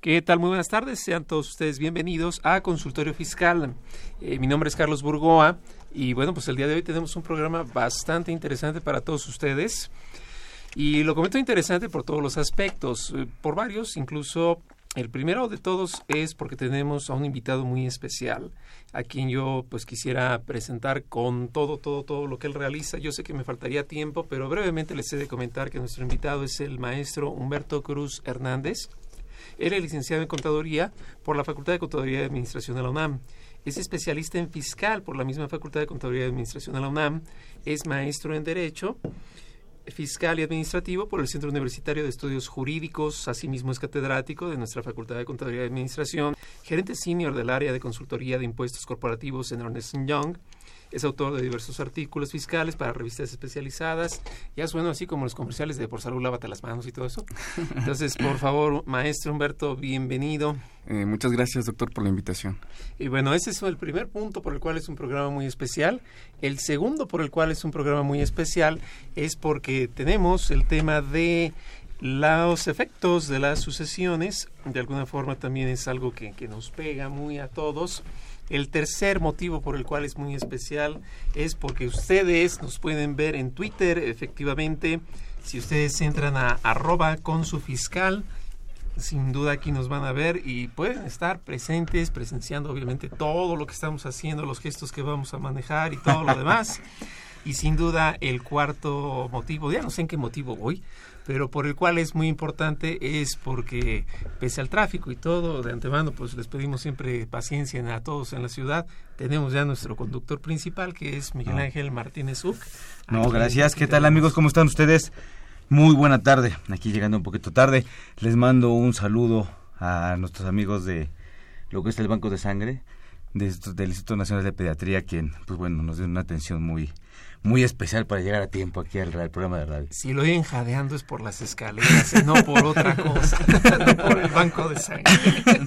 ¿Qué tal? Muy buenas tardes. Sean todos ustedes bienvenidos a Consultorio Fiscal. Eh, mi nombre es Carlos Burgoa y bueno, pues el día de hoy tenemos un programa bastante interesante para todos ustedes. Y lo comento interesante por todos los aspectos, eh, por varios, incluso el primero de todos es porque tenemos a un invitado muy especial, a quien yo pues quisiera presentar con todo, todo, todo lo que él realiza. Yo sé que me faltaría tiempo, pero brevemente les he de comentar que nuestro invitado es el maestro Humberto Cruz Hernández. Él es licenciado en Contaduría por la Facultad de Contaduría y Administración de la UNAM. Es especialista en fiscal por la misma Facultad de Contaduría y Administración de la UNAM. Es maestro en Derecho fiscal y administrativo por el Centro Universitario de Estudios Jurídicos, asimismo es catedrático de nuestra Facultad de Contaduría y Administración, gerente senior del área de consultoría de impuestos corporativos en Ernest Young, es autor de diversos artículos fiscales para revistas especializadas, ya suena así como los comerciales de por salud lávate las manos y todo eso. Entonces, por favor, maestro Humberto, bienvenido. Eh, muchas gracias, doctor, por la invitación. Y bueno, ese es el primer punto por el cual es un programa muy especial. El segundo por el cual es un programa muy especial es porque tenemos el tema de los efectos de las sucesiones. De alguna forma también es algo que, que nos pega muy a todos. El tercer motivo por el cual es muy especial es porque ustedes nos pueden ver en Twitter, efectivamente. Si ustedes entran a arroba con su fiscal, sin duda aquí nos van a ver y pueden estar presentes, presenciando obviamente todo lo que estamos haciendo, los gestos que vamos a manejar y todo lo demás. Y sin duda el cuarto motivo, ya no sé en qué motivo voy, pero por el cual es muy importante es porque pese al tráfico y todo, de antemano pues les pedimos siempre paciencia a todos en la ciudad. Tenemos ya nuestro conductor principal que es Miguel No. Ángel Martínez Uc. No, gracias. ¿Qué tal amigos? ¿Cómo están ustedes? Muy buena tarde. Aquí llegando un poquito tarde. Les mando un saludo a nuestros amigos de lo que es el Banco de Sangre, de del Instituto Nacional de Pediatría, quien, pues bueno, nos dio una atención muy, muy especial para llegar a tiempo aquí al, al programa de radio. Si lo oyen jadeando es por las escaleras, y no por otra cosa, no por el banco de sangre.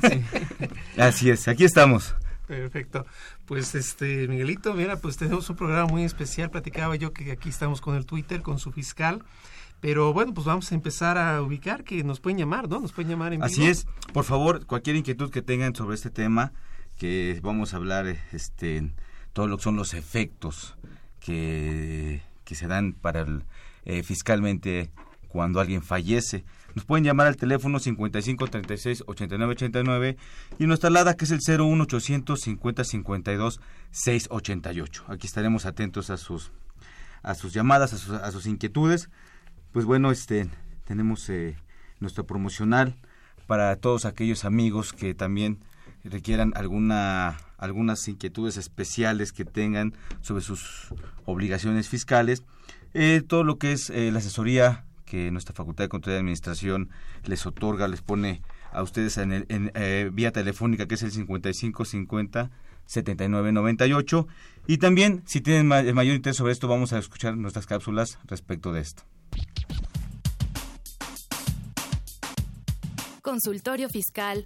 Sí. Así es, aquí estamos. Perfecto. Pues este, Miguelito, mira, pues tenemos un programa muy especial. Platicaba yo que aquí estamos con el Twitter, con su fiscal. Pero bueno, pues vamos a empezar a ubicar que nos pueden llamar, ¿no? Nos pueden llamar en vivo. Así es. Por favor, cualquier inquietud que tengan sobre este tema, que vamos a hablar, este, todo lo que son los efectos que, se dan para el, eh, fiscalmente cuando alguien fallece. Nos pueden llamar al teléfono 55 36 89 89 y nuestra alada que es el 01 800 50 52 688. Aquí estaremos atentos a sus a sus llamadas, a sus, a sus inquietudes. Pues bueno, este tenemos eh, nuestro promocional para todos aquellos amigos que también requieran alguna algunas inquietudes especiales que tengan sobre sus obligaciones fiscales. Eh, todo lo que es eh, la asesoría que nuestra Facultad de Control y Administración les otorga, les pone a ustedes en, el, en eh, vía telefónica que es el 5550 7998 y también si tienen ma- mayor interés sobre esto vamos a escuchar nuestras cápsulas respecto de esto. Consultorio Fiscal.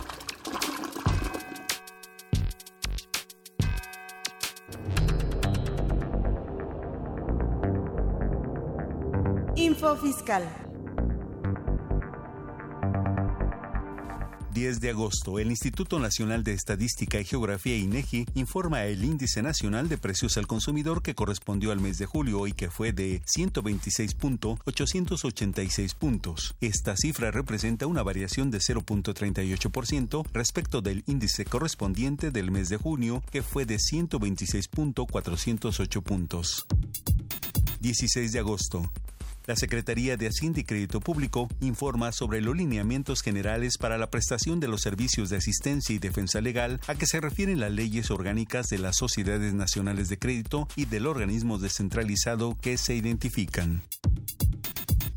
Info Fiscal. 10 de agosto, el Instituto Nacional de Estadística y Geografía INEGI informa el Índice Nacional de Precios al Consumidor que correspondió al mes de julio y que fue de 126.886 puntos. Esta cifra representa una variación de 0.38% respecto del índice correspondiente del mes de junio que fue de 126.408 puntos. 16 de agosto. La Secretaría de Hacienda y Crédito Público informa sobre los lineamientos generales para la prestación de los servicios de asistencia y defensa legal a que se refieren las leyes orgánicas de las sociedades nacionales de crédito y del organismo descentralizado que se identifican.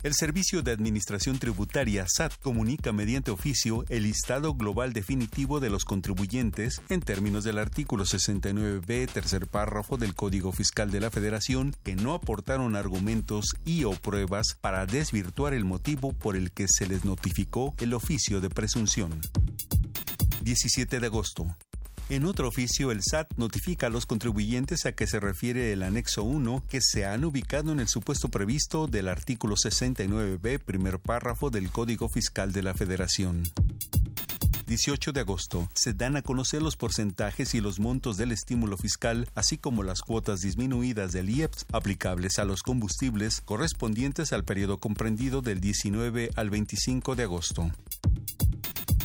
El Servicio de Administración Tributaria SAT comunica mediante oficio el listado global definitivo de los contribuyentes en términos del artículo 69b, tercer párrafo del Código Fiscal de la Federación, que no aportaron argumentos y o pruebas para desvirtuar el motivo por el que se les notificó el oficio de presunción. 17 de agosto. En otro oficio, el SAT notifica a los contribuyentes a que se refiere el anexo 1 que se han ubicado en el supuesto previsto del artículo 69b, primer párrafo del Código Fiscal de la Federación. 18 de agosto, se dan a conocer los porcentajes y los montos del estímulo fiscal, así como las cuotas disminuidas del IEPS aplicables a los combustibles correspondientes al periodo comprendido del 19 al 25 de agosto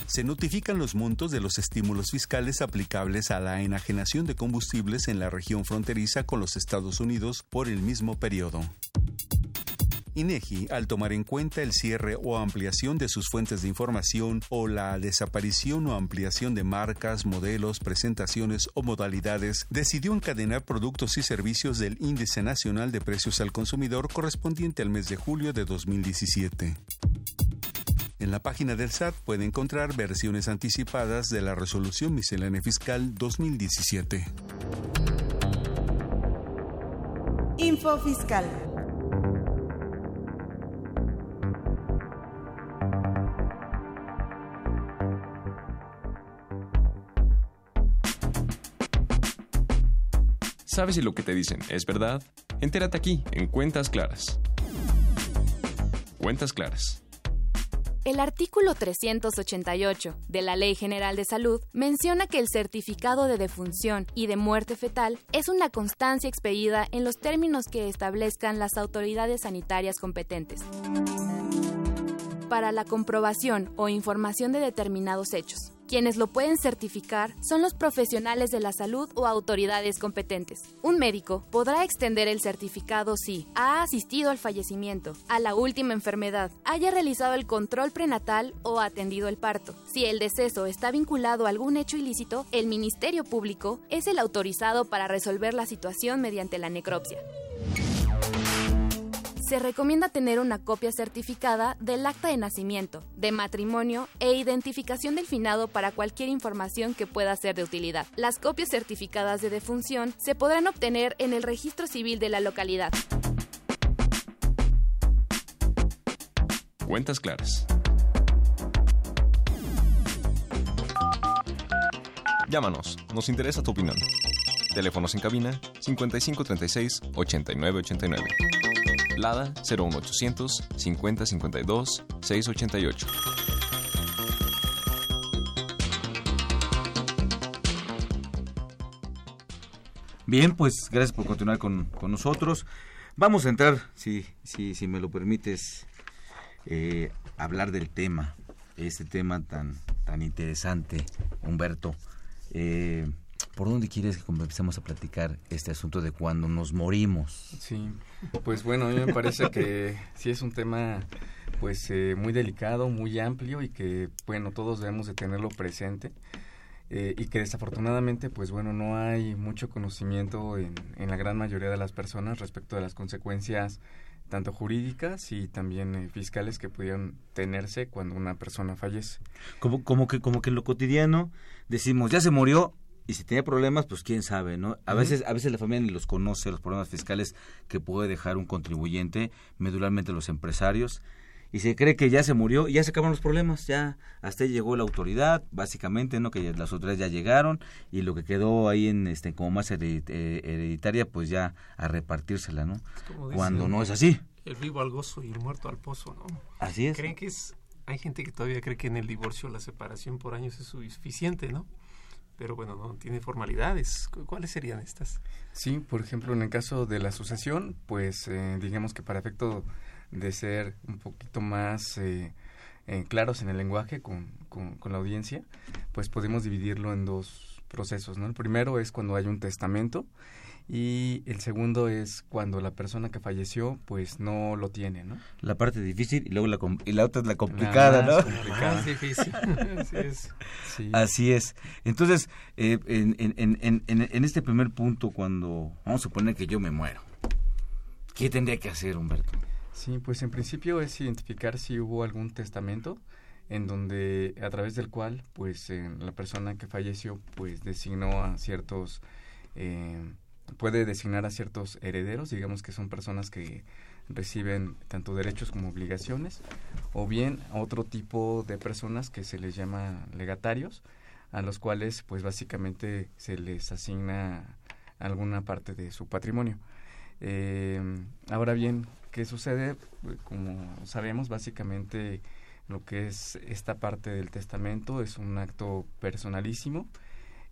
se notifican los montos de los estímulos fiscales aplicables a la enajenación de combustibles en la región fronteriza con los Estados Unidos por el mismo periodo. INEGI, al tomar en cuenta el cierre o ampliación de sus fuentes de información o la desaparición o ampliación de marcas, modelos, presentaciones o modalidades, decidió encadenar productos y servicios del Índice Nacional de Precios al Consumidor correspondiente al mes de julio de 2017. En la página del SAT puede encontrar versiones anticipadas de la Resolución Miscelánea Fiscal 2017. Info Fiscal. ¿Sabes si lo que te dicen es verdad? Entérate aquí, en Cuentas Claras. Cuentas Claras el artículo 388 de la Ley General de Salud menciona que el certificado de defunción y de muerte fetal es una constancia expedida en los términos que establezcan las autoridades sanitarias competentes para la comprobación o información de determinados hechos. Quienes lo pueden certificar son los profesionales de la salud o autoridades competentes. Un médico podrá extender el certificado si ha asistido al fallecimiento, a la última enfermedad, haya realizado el control prenatal o atendido el parto. Si el deceso está vinculado a algún hecho ilícito, el Ministerio Público es el autorizado para resolver la situación mediante la necropsia se recomienda tener una copia certificada del acta de nacimiento, de matrimonio e identificación del finado para cualquier información que pueda ser de utilidad. Las copias certificadas de defunción se podrán obtener en el registro civil de la localidad. Cuentas claras. Llámanos, nos interesa tu opinión. Teléfonos en cabina 5536 8989. Lada 01800 5052 688. Bien, pues gracias por continuar con, nosotros. Vamos a entrar, si, si, si me lo permites, eh, hablar del tema, este tema tan, tan interesante, Humberto. Eh, ¿por dónde quieres que empecemos a platicar este asunto de cuando nos morimos? Sí, pues bueno, a mí me parece que sí es un tema pues eh, muy delicado, muy amplio y que bueno, todos debemos de tenerlo presente. Eh, y que desafortunadamente, pues bueno, no hay mucho conocimiento en, en, la gran mayoría de las personas respecto de las consecuencias tanto jurídicas y también eh, fiscales que pudieran tenerse cuando una persona fallece. Como, como, que, como que en lo cotidiano decimos, ya se murió, y si tiene problemas, pues quién sabe, ¿no? A veces, a veces la familia ni los conoce, los problemas fiscales que puede dejar un contribuyente, medularmente los empresarios, y se cree que ya se murió y ya se acaban los problemas, ya hasta ahí llegó la autoridad, básicamente, ¿no? Que las autoridades ya llegaron y lo que quedó ahí en este como más eh, hereditaria, pues ya a repartírsela, ¿no? Cuando no es así. El vivo al gozo y el muerto al pozo, ¿no? Así es. Creen que es hay gente que todavía cree que en el divorcio la separación por años es suficiente, ¿no? Pero bueno, no tiene formalidades. ¿Cuáles serían estas? Sí, por ejemplo, en el caso de la sucesión, pues eh, digamos que para efecto de ser un poquito más eh, eh, claros en el lenguaje con, con, con, la audiencia, pues podemos dividirlo en dos procesos, ¿no? El primero es cuando hay un testamento y el segundo es cuando la persona que falleció pues no lo tiene, ¿no? La parte difícil y luego la, y la otra es la complicada, ¿no? Complicada. difícil. Así es. Sí. Así es. Entonces, eh, en, en, en, en, este primer punto, cuando vamos a suponer que yo me muero, ¿qué tendría que hacer, Humberto? Sí, pues en principio es identificar si hubo algún testamento en donde a través del cual pues eh, la persona que falleció pues designó a ciertos eh, puede designar a ciertos herederos, digamos que son personas que reciben tanto derechos como obligaciones, o bien otro tipo de personas que se les llama legatarios, a los cuales pues básicamente se les asigna alguna parte de su patrimonio. Eh, ahora bien, ¿qué sucede? Como sabemos, básicamente lo que es esta parte del testamento es un acto personalísimo,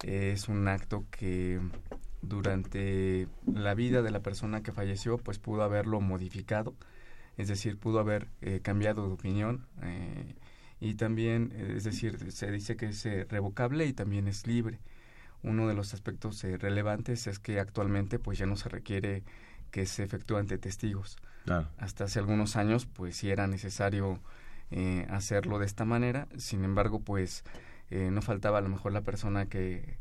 es un acto que durante la vida de la persona que falleció, pues pudo haberlo modificado, es decir, pudo haber eh, cambiado de opinión eh, y también, eh, es decir, se dice que es revocable y también es libre. Uno de los aspectos relevantes es que actualmente pues ya no se requiere que se efectúe ante testigos. Hasta hace algunos años pues sí era necesario hacerlo de esta manera, sin embargo pues no faltaba a lo mejor la persona que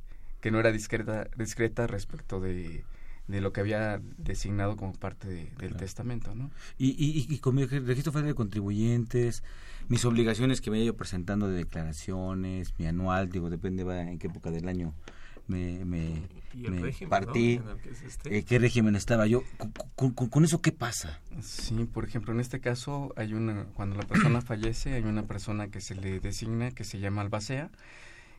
que no era discreta, discreta respecto de, de lo que había designado como parte del testamento, ¿no? Y, y, y con mi registro federal de contribuyentes, mis obligaciones que me he ido presentando de declaraciones, mi anual, digo, depende en qué época del año me, me, partí, eh, qué régimen estaba yo. Con, con, eso qué pasa? Sí, por ejemplo, en este caso hay una, cuando la persona fallece, hay una persona que se le designa que se llama albacea,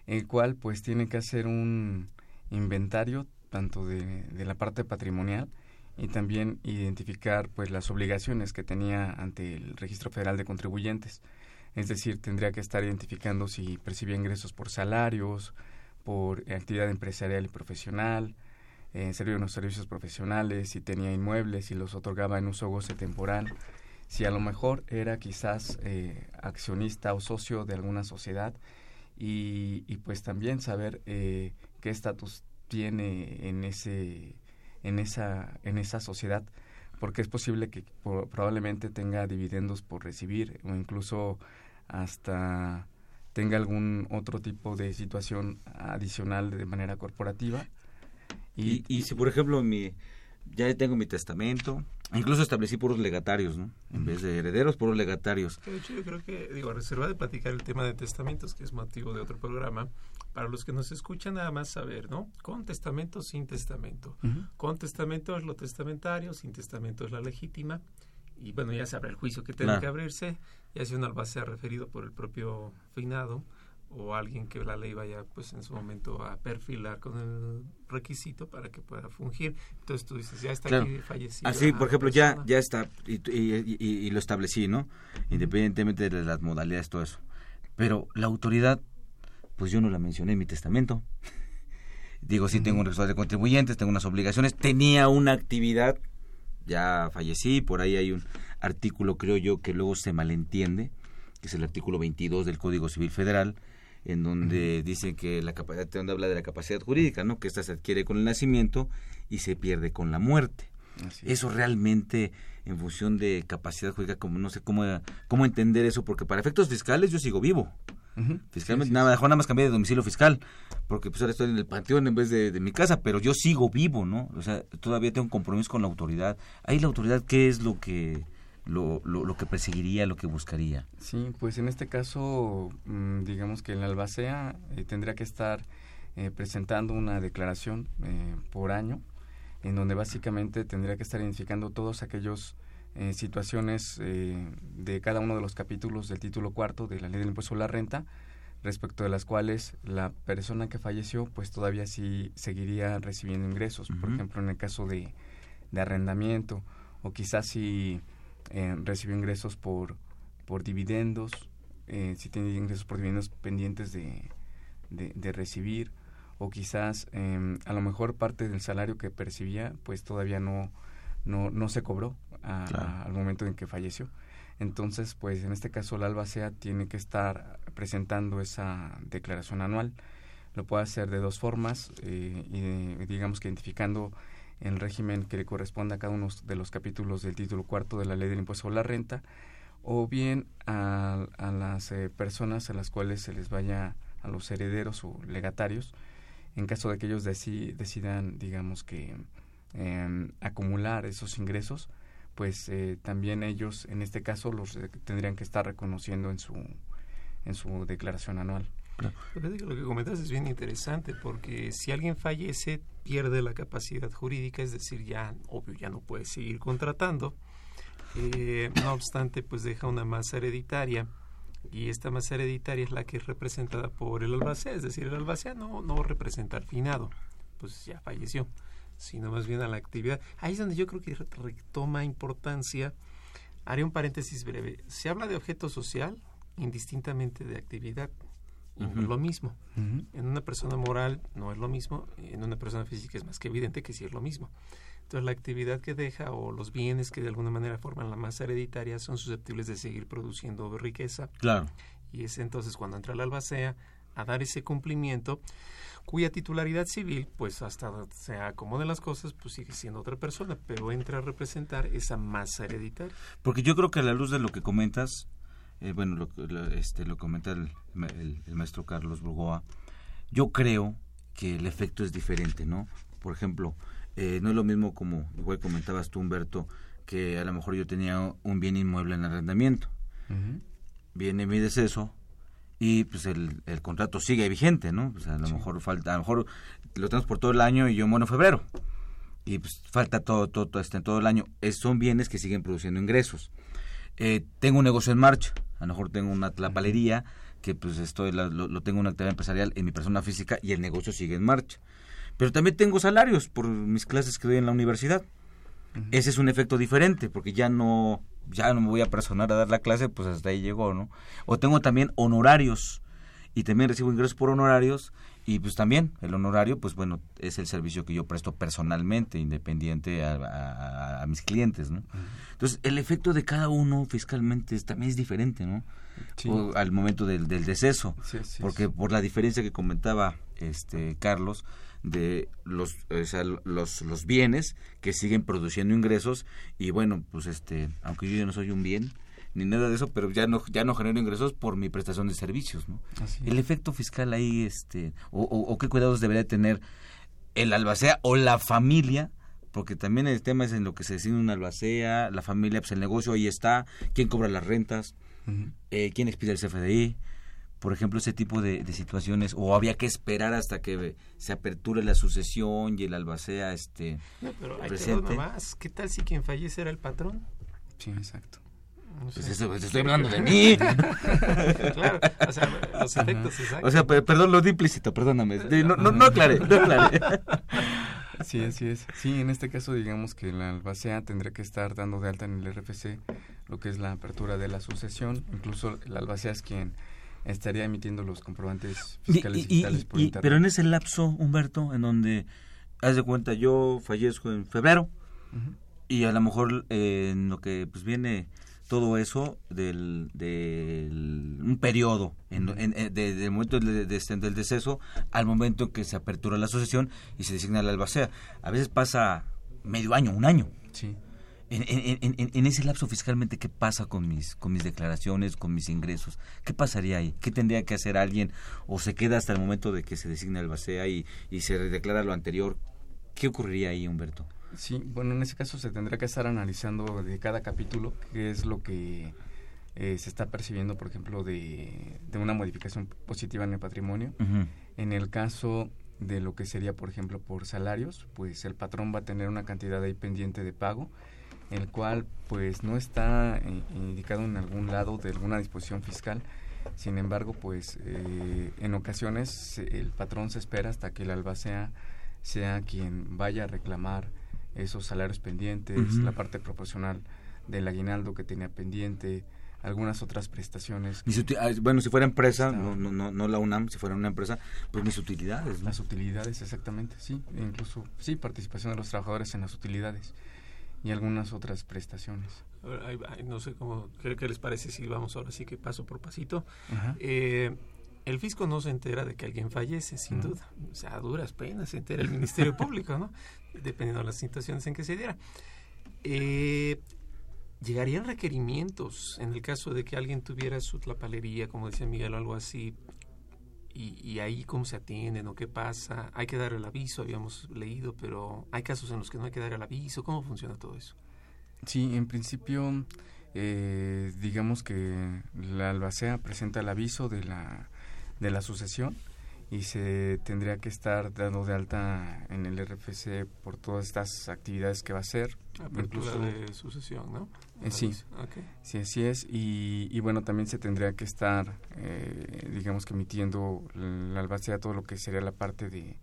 el cual pues tiene que hacer un inventario tanto de, de, la parte patrimonial y también identificar pues las obligaciones que tenía ante el Registro Federal de Contribuyentes. Es decir, tendría que estar identificando si percibía ingresos por salarios, por actividad empresarial y profesional, eh, servía unos servicios profesionales, si tenía inmuebles, si los otorgaba en uso goce temporal, si a lo mejor era quizás eh, accionista o socio de alguna sociedad y, y pues también saber eh, qué estatus tiene en ese en esa en esa sociedad porque es posible que probablemente tenga dividendos por recibir o incluso hasta tenga algún otro tipo de situación adicional de manera corporativa. Y, y, y si por ejemplo mi ya tengo mi testamento Incluso establecí puros legatarios, ¿no? En vez de herederos, puros legatarios. De hecho, yo creo que, digo, reserva de platicar el tema de testamentos, que es motivo de otro programa, para los que nos escuchan nada más saber, ¿no? Con testamento, sin testamento. Con testamento es lo testamentario, sin testamento es la legítima. Y bueno, ya se abre el juicio que tiene que abrirse, ya si un albacea referido por el propio finado o alguien que la ley vaya pues en su momento a perfilar con el requisito para que pueda fungir. Entonces tú dices, ya está aquí fallecido. Así, por ejemplo, ya ya está y, y, lo establecí, ¿no? Independientemente de las modalidades, todo eso. Pero la autoridad, pues yo no la mencioné en mi testamento. Digo, sí tengo un registro de contribuyentes, tengo unas obligaciones, tenía una actividad, ya fallecí, por ahí hay un artículo, creo yo, que luego se malentiende, que es el artículo 22 del Código Civil Federal, en donde dicen que la capacidad, donde habla de la capacidad jurídica, ¿no? Que esta se adquiere con el nacimiento y se pierde con la muerte. Eso realmente en función de capacidad jurídica, como no sé cómo, cómo entender eso, porque para efectos fiscales yo sigo vivo. Fiscalmente, nada, nada más cambié de domicilio fiscal, porque pues ahora estoy en el panteón en vez de, de, mi casa, pero yo sigo vivo, ¿no? O sea, todavía tengo un compromiso con la autoridad. Ahí la autoridad, ¿qué es lo que lo, lo, lo, que perseguiría, lo que buscaría. Sí, pues en este caso, mmm, digamos que el albacea eh, tendría que estar eh, presentando una declaración eh, por año, en donde básicamente tendría que estar identificando todos aquellos situaciones de cada uno de los capítulos del título cuarto de la ley del impuesto a la renta, respecto de las cuales la persona que falleció pues todavía sí seguiría recibiendo ingresos, uh -huh. por ejemplo en el caso de, de arrendamiento o quizás si eh, recibió ingresos por, por dividendos, eh, si tiene ingresos por dividendos pendientes de, de, de recibir, o quizás eh, a lo mejor parte del salario que percibía pues todavía no, no, no se cobró a, claro. a, al momento en que falleció. Entonces, pues en este caso la albacea tiene que estar presentando esa declaración anual. Lo puede hacer de dos formas, eh, y, digamos que identificando el régimen que le corresponde a cada uno de los capítulos del título cuarto de la ley del impuesto sobre la renta, o bien a, a las eh, personas a las cuales se les vaya a los herederos o legatarios, en caso de que ellos deci decidan, digamos que, eh, acumular esos ingresos, pues eh, también ellos, en este caso, los eh, tendrían que estar reconociendo en su, en su declaración anual. Lo que comentas es bien interesante porque si alguien fallece pierde la capacidad jurídica, es decir, ya obvio ya no puede seguir contratando. Eh, no obstante, pues deja una masa hereditaria y esta masa hereditaria es la que es representada por el albacea, es decir, el albacea no, no representa al finado, pues ya falleció, sino más bien a la actividad. Ahí es donde yo creo que retoma importancia. Haré un paréntesis breve. Se habla de objeto social indistintamente de actividad uh -huh. no es lo mismo. Uh -huh. En una persona moral no es lo mismo, en una persona física es más que evidente que sí es lo mismo. Entonces la actividad que deja o los bienes que de alguna manera forman la masa hereditaria son susceptibles de seguir produciendo riqueza. Claro. Y es entonces cuando entra la albacea a dar ese cumplimiento cuya titularidad civil, pues hasta se acomoden las cosas, pues sigue siendo otra persona, pero entra a representar esa masa hereditaria. Porque yo creo que a la luz de lo que comentas, eh, bueno, lo, lo, este, lo comenta el, el, el, maestro Carlos Burgoa, yo creo que el efecto es diferente, ¿no? Por ejemplo, eh, no es lo mismo como, igual comentabas tú, Humberto, que a lo mejor yo tenía un bien inmueble en arrendamiento. Uh -huh. Viene mi deceso y pues el, el contrato sigue vigente, ¿no? Pues a lo sí. mejor falta, a lo mejor lo tenemos por todo el año y yo muero en febrero. Y pues falta todo, todo, todo, este, todo el año. Es, son bienes que siguen produciendo ingresos. Eh, tengo un negocio en marcha, a lo mejor tengo una tlapalería que pues estoy lo, lo, tengo una actividad empresarial en mi persona física y el negocio sigue en marcha. Pero también tengo salarios por mis clases que doy en la universidad. Uh -huh. Ese es un efecto diferente porque ya no ya no me voy a personar a dar la clase, pues hasta ahí llegó, ¿no? O tengo también honorarios y también recibo ingresos por honorarios y pues también el honorario, pues bueno, es el servicio que yo presto personalmente, independiente a, a, a mis clientes, ¿no? Uh -huh. Entonces, el efecto de cada uno fiscalmente es, también es diferente, ¿no? Sí. O, al momento del, del deceso, sí, sí, porque por la diferencia que comentaba este Carlos, de los, o sea, los, los bienes que siguen produciendo ingresos y bueno, pues este, aunque yo no soy un bien ni nada de eso, pero ya no ya no genero ingresos por mi prestación de servicios, ¿no? El efecto fiscal ahí este o, o, o, qué cuidados debería tener el albacea o la familia porque también el tema es en lo que se decide una albacea, la familia, pues el negocio ahí está, quién cobra las rentas, uh -huh. eh, quién expide el CFDI, por ejemplo, ese tipo de, de, situaciones, o había que esperar hasta que se aperture la sucesión y el albacea este no, pero hay presente. más. ¿Qué tal si quien fallece era el patrón? Sí, exacto. No sé. pues eso, pues estoy hablando de mí. claro, o sea, los efectos exactos. O sea, perdón, lo di implícito, perdóname. No, no, no aclaré, no aclaré. Sí, así es. Sí, en este caso digamos que la albacea tendrá que estar dando de alta en el RFC lo que es la apertura de la sucesión. Incluso la albacea es quien estaría emitiendo los comprobantes fiscales y, digitales por y, internet. Pero en ese lapso, Humberto, en donde, haz de cuenta, yo fallezco en febrero uh -huh. y a lo mejor eh, en lo que pues viene todo eso del, del un periodo en, en, eh, de- del momento del, de- del deceso al momento en que se apertura la asociación y se designa la albacea. A veces pasa medio año, un año. Sí. En, en- en- en- en ese lapso fiscalmente, ¿qué pasa con mis, con mis declaraciones, con mis ingresos? ¿Qué pasaría ahí? ¿Qué tendría que hacer alguien? ¿O se queda hasta el momento de que se designa el BASEA y, y se declara lo anterior? ¿Qué ocurriría ahí, Humberto? Sí, bueno, en ese caso se tendrá que estar analizando de cada capítulo qué es lo que eh, se está percibiendo, por ejemplo, de, de una modificación positiva en el patrimonio. En el caso de lo que sería, por ejemplo, por salarios, pues el patrón va a tener una cantidad ahí pendiente de pago, el cual pues no está eh, indicado en algún lado de alguna disposición fiscal. Sin embargo, pues eh, en ocasiones el patrón se espera hasta que el albacea sea quien vaya a reclamar esos salarios pendientes, la parte proporcional del aguinaldo que tenía pendiente, algunas otras prestaciones. Mis ah, bueno, si fuera empresa, no, no, no, no la UNAM, si fuera una empresa, pues mis utilidades. ¿no? Las utilidades, exactamente, sí. E incluso, sí, participación de los trabajadores en las utilidades y algunas otras prestaciones. A ver, ahí- ahí no sé cómo, ¿qué, qué les parece si vamos ahora sí que paso por pasito? Ajá. Eh, el fisco no se entera de que alguien fallece, sin duda. O sea, a duras penas se entera el Ministerio Público, ¿no? Dependiendo de las situaciones en que se diera. Eh, ¿Llegarían requerimientos en el caso de que alguien tuviera su tlapalería, como decía Miguel, o algo así? Y, y ahí cómo se atienden o qué pasa. Hay que dar el aviso, habíamos leído, pero hay casos en los que no hay que dar el aviso. ¿Cómo funciona todo eso? Sí, en principio, eh, digamos que la albacea presenta el aviso de la, de la sucesión y se tendría que estar dando de alta en el RFC por todas estas actividades que va a hacer. Apertura de sucesión, ¿no? Eh, sí, Ok. sí, así es. Y, y bueno, también se tendría que estar, eh, digamos que emitiendo la albacea todo lo que sería la parte de...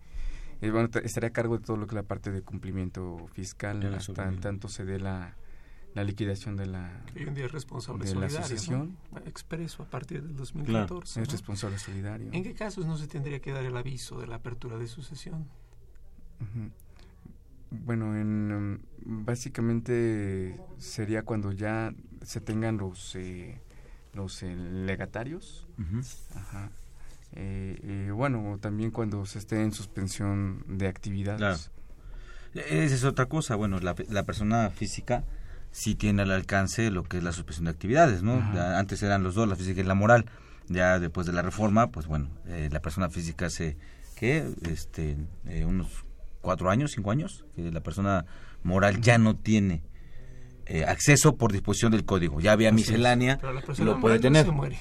eh, bueno, estaría a cargo de todo lo que es la parte de cumplimiento fiscal hasta en tanto se dé la, la liquidación de la, Hoy en día es responsable de la solidario, ¿no? sucesión. Expreso a partir del 2014. Es ¿no? responsable solidario. ¿En qué casos no se tendría que dar el aviso de la apertura de sucesión? Bueno, en, mm, básicamente sería cuando ya se tengan los eh, los eh, legatarios. Ajá. Eh, eh, bueno, también cuando se esté en suspensión de actividades. Esa es otra cosa. Bueno, la, la persona física sí tiene al alcance lo que es la suspensión de actividades, ¿no? Ajá. Antes eran los dos, la física y la moral. Ya después de la reforma, pues bueno, eh, la persona física hace, ¿qué? Este, eh, unos cuatro años, cinco años, que la persona moral ya no tiene eh, acceso por disposición del código. Ya había miscelánea, lo puede no tener. se muere.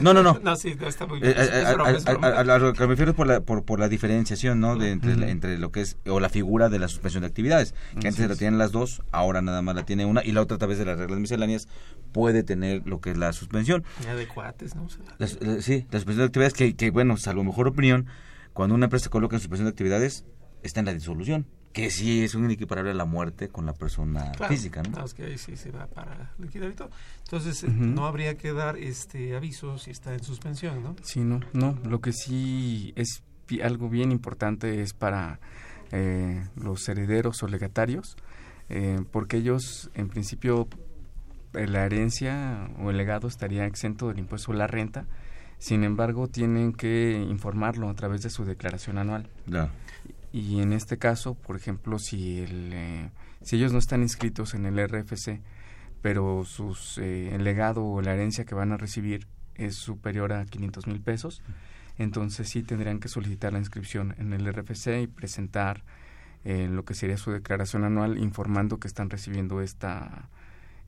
No, no, no. No, sí, está muy bien. A- lo que me refiero es por la, por, por la diferenciación, ¿no? De entre, la- entre lo que es, o la figura de la suspensión de actividades, que Así antes la tienen las dos, ahora nada más la tiene una, y la otra a través de las reglas misceláneas puede tener lo que es la suspensión. Ya de cuates, ¿no? O sea, Las- la- sí, la suspensión de actividades que, que, bueno, salvo mejor opinión, cuando una empresa coloca en suspensión de actividades, está en la disolución, que sí es un equiparable a la muerte con la persona claro. física, ¿no? No, es que ahí sí se va para liquidar y todo. Entonces, eh, no habría que dar este aviso si está en suspensión, ¿no? Sí, no, no. Lo que sí es algo bien importante es para eh, los herederos o legatarios, eh, porque ellos, en principio, eh, la herencia o el legado estaría exento del impuesto a la renta. Sin embargo, tienen que informarlo a través de su declaración anual. Ya. Y en este caso, por ejemplo, si, el, eh, si ellos no están inscritos en el RFC, pero sus, eh, el legado o la herencia que van a recibir es superior a 500 mil pesos, entonces sí tendrían que solicitar la inscripción en el RFC y presentar eh, lo que sería su declaración anual informando que están recibiendo esta,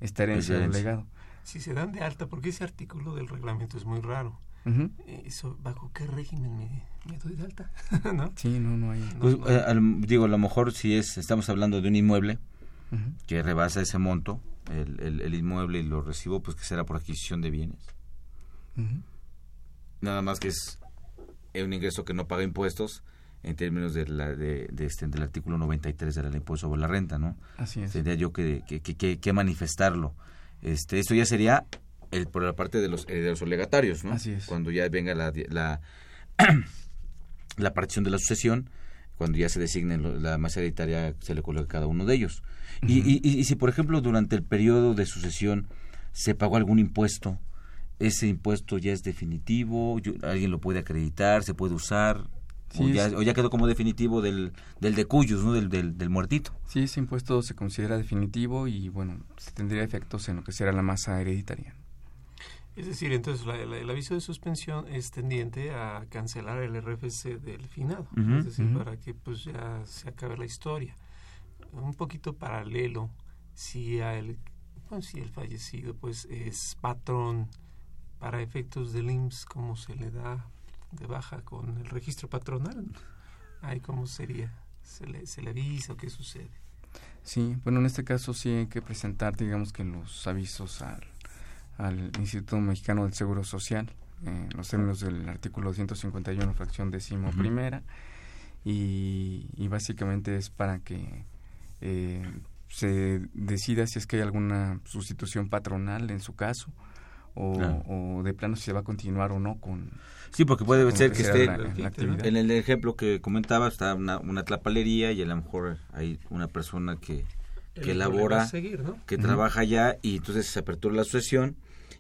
esta herencia o herencia. legado. Si se dan de alta, porque ese artículo del reglamento es muy raro. Ujú. Eh, Eso, ¿Bajo qué régimen me, me doy de alta? ¿No? Sí, no, no hay. Pues, no. eh, al- digo, a lo mejor si es, estamos hablando de un inmueble, Ujú. que rebasa ese monto, el, el, el inmueble y lo recibo, pues que será por adquisición de bienes. Ujú. Nada más que es un ingreso que no paga impuestos en términos de la, de, de este, del artículo 93 de la ley impuesto sobre la renta, ¿no? Así es. Tendría yo que, que, que, que- que manifestarlo. Este, esto ya sería el, por la parte de los herederos o legatarios, ¿no? Así es. Cuando ya venga la, la, la partición de la sucesión, cuando ya se designe la masa hereditaria, se le coloca a cada uno de ellos. y, y, y- y si, por ejemplo, durante el periodo de sucesión se pagó algún impuesto, ese impuesto ya es definitivo, alguien lo puede acreditar, se puede usar, o, ya, quedó como definitivo del, del de Cuyos, ¿no? Del, del, muertito. Sí, ese impuesto se considera definitivo y, bueno, se tendría efectos en lo que será la masa hereditaria. Es decir, entonces el aviso de suspensión es tendiente a cancelar el RFC del finado, es decir, para que pues ya se acabe la historia. Un poquito paralelo, si el, si el fallecido pues es patrón para efectos del IMSS, ¿cómo se le da de baja con el registro patronal? Ahí cómo sería, se le, se le avisa o qué sucede. Sí, bueno, en este caso sí hay que presentar, digamos que los avisos al al Instituto Mexicano del Seguro Social, en los términos del artículo 251, fracción décimo primera, y, básicamente es para que eh, se decida si es que hay alguna sustitución patronal en su caso, o, de plano si se va a continuar o no con... Sí, porque puede ser que, esté en el ejemplo que comentaba, está una, una tlapalería y a lo mejor hay una persona que, que elabora, que trabaja allá y entonces se apertura la asociación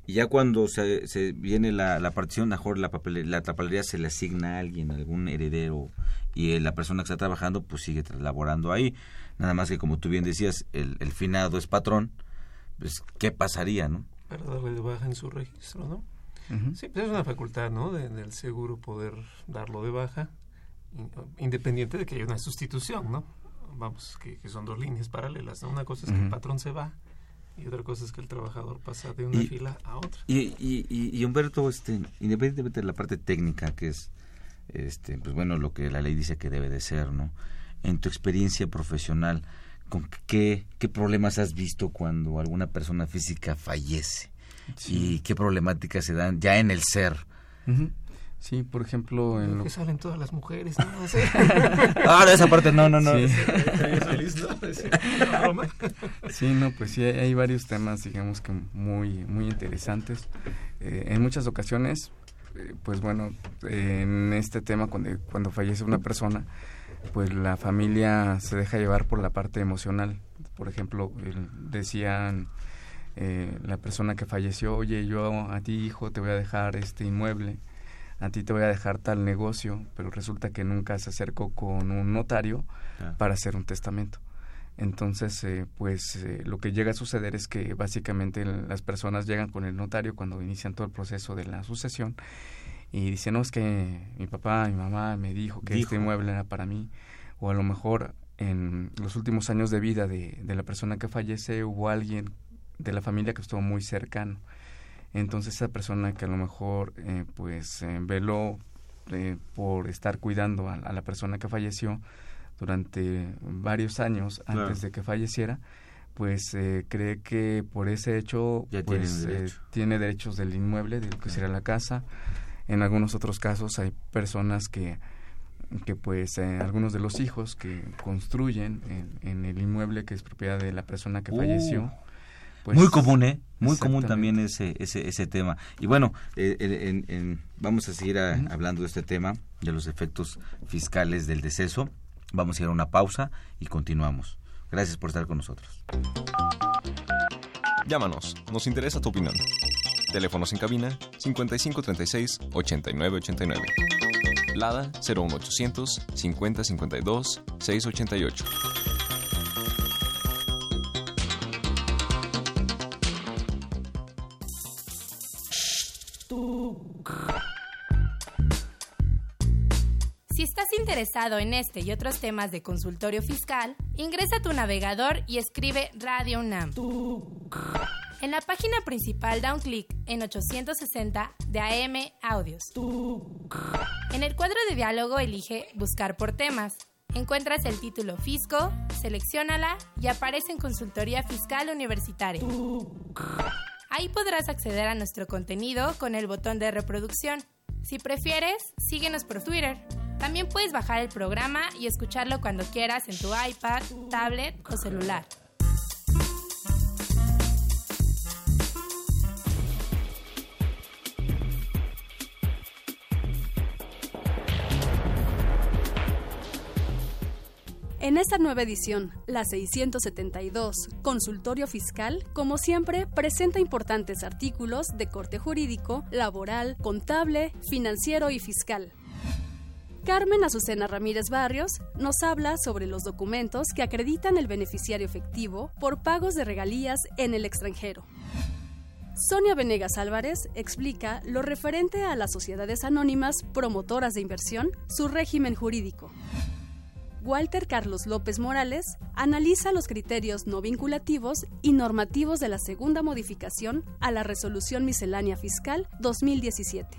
y ya cuando se, se viene la, la partición, mejor la, la tapalería se le asigna a alguien, algún heredero, y la persona que está trabajando pues sigue laborando ahí. Nada más que como tú bien decías, el, el finado es patrón, pues ¿qué pasaría, no? Para darle de baja en su registro, ¿no? Sí, pues es una facultad, ¿no? del seguro poder darlo de baja, independiente de que haya una sustitución, ¿no? Vamos, que, que son dos líneas paralelas, ¿no? Una cosa es que el patrón se va y otra cosa es que el trabajador pasa de una fila a otra. Y, y, y, Humberto, este, independientemente de la parte técnica, que es, este, pues bueno, lo que la ley dice que debe de ser, ¿no? En tu experiencia profesional, ¿con qué, qué problemas has visto cuando alguna persona física fallece? ¿Y qué problemáticas se dan ya en el ser? Sí, por ejemplo... En lo que salen todas las mujeres, ¿no? ah, esa parte no, no, no. Sí, no, pues sí, hay, varios temas, digamos que muy, muy interesantes. Eh, en muchas ocasiones, eh, pues bueno, en este tema, cuando, cuando fallece una persona, pues la familia se deja llevar por la parte emocional. Por ejemplo, decían... Eh, la persona que falleció, oye, yo a ti, hijo, te voy a dejar este inmueble a ti te voy a dejar tal negocio, pero resulta que nunca se acercó con un notario para hacer un testamento. Entonces, eh, pues eh, lo que llega a suceder es que básicamente las personas llegan con el notario cuando inician todo el proceso de la sucesión y dicen, no, es que mi papá, mi mamá me dijo que este inmueble era para mí, o a lo mejor en los últimos años de vida de, de la persona que fallece hubo alguien de la familia que estuvo muy cercano entonces esa persona que a lo mejor eh, pues eh, veló eh, por estar cuidando a, la persona que falleció durante varios años antes de que falleciera, pues cree que por ese hecho pues, tiene derechos del inmueble, de lo que será la casa. En algunos otros casos hay personas que que pues algunos de los hijos que construyen en, el inmueble que es propiedad de la persona que falleció uh. Pues, muy común, ¿eh? Muy común también ese, ese, ese tema. Y bueno, eh, vamos a seguir hablando de este tema, de los efectos fiscales del deceso. Vamos a ir a una pausa y continuamos. Gracias por estar con nosotros. Llámanos, nos interesa tu opinión. Teléfonos en cabina 5536 8989. Lada 01800 5052 688. Interesado en este y otros temas de consultorio fiscal, ingresa a tu navegador y escribe Radio UNAM. En la página principal da un clic en 860 de AM Audios. En el cuadro de diálogo elige Buscar por temas. Encuentras el título Fisco, seleccionala y aparece en Consultoría Fiscal Universitaria. Ahí podrás acceder a nuestro contenido con el botón de reproducción. Si prefieres, síguenos por Twitter también puedes bajar el programa y escucharlo cuando quieras en tu iPad, tablet o celular. En esta nueva edición, la 672, Consultorio Fiscal, como siempre, presenta importantes artículos de corte jurídico, laboral, contable, financiero y fiscal. Carmen Azucena Ramírez Barrios nos habla sobre los documentos que acreditan el beneficiario efectivo por pagos de regalías en el extranjero. Sonia Venegas Álvarez explica lo referente a las sociedades anónimas promotoras de inversión, su régimen jurídico. Walter Carlos López Morales analiza los criterios no vinculativos y normativos de la segunda modificación a la Resolución Miscelánea Fiscal 2017.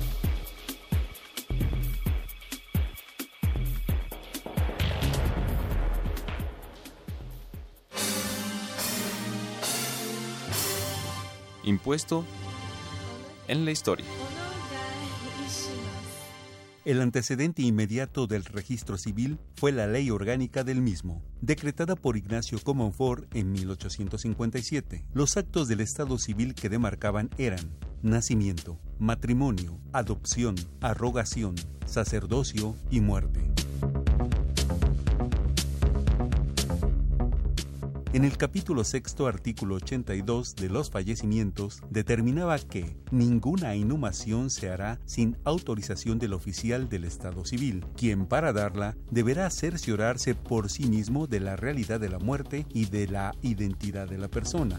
Impuesto en la historia. El antecedente inmediato del registro civil fue la ley orgánica del mismo, decretada por Ignacio Comonfort en 1857. Los actos del Estado civil que demarcaban eran nacimiento, matrimonio, adopción, arrogación, sacerdocio y muerte. En el capítulo sexto, artículo 82 de los fallecimientos, determinaba que ninguna inhumación se hará sin autorización del oficial del Estado civil, quien para darla deberá cerciorarse por sí mismo de la realidad de la muerte y de la identidad de la persona.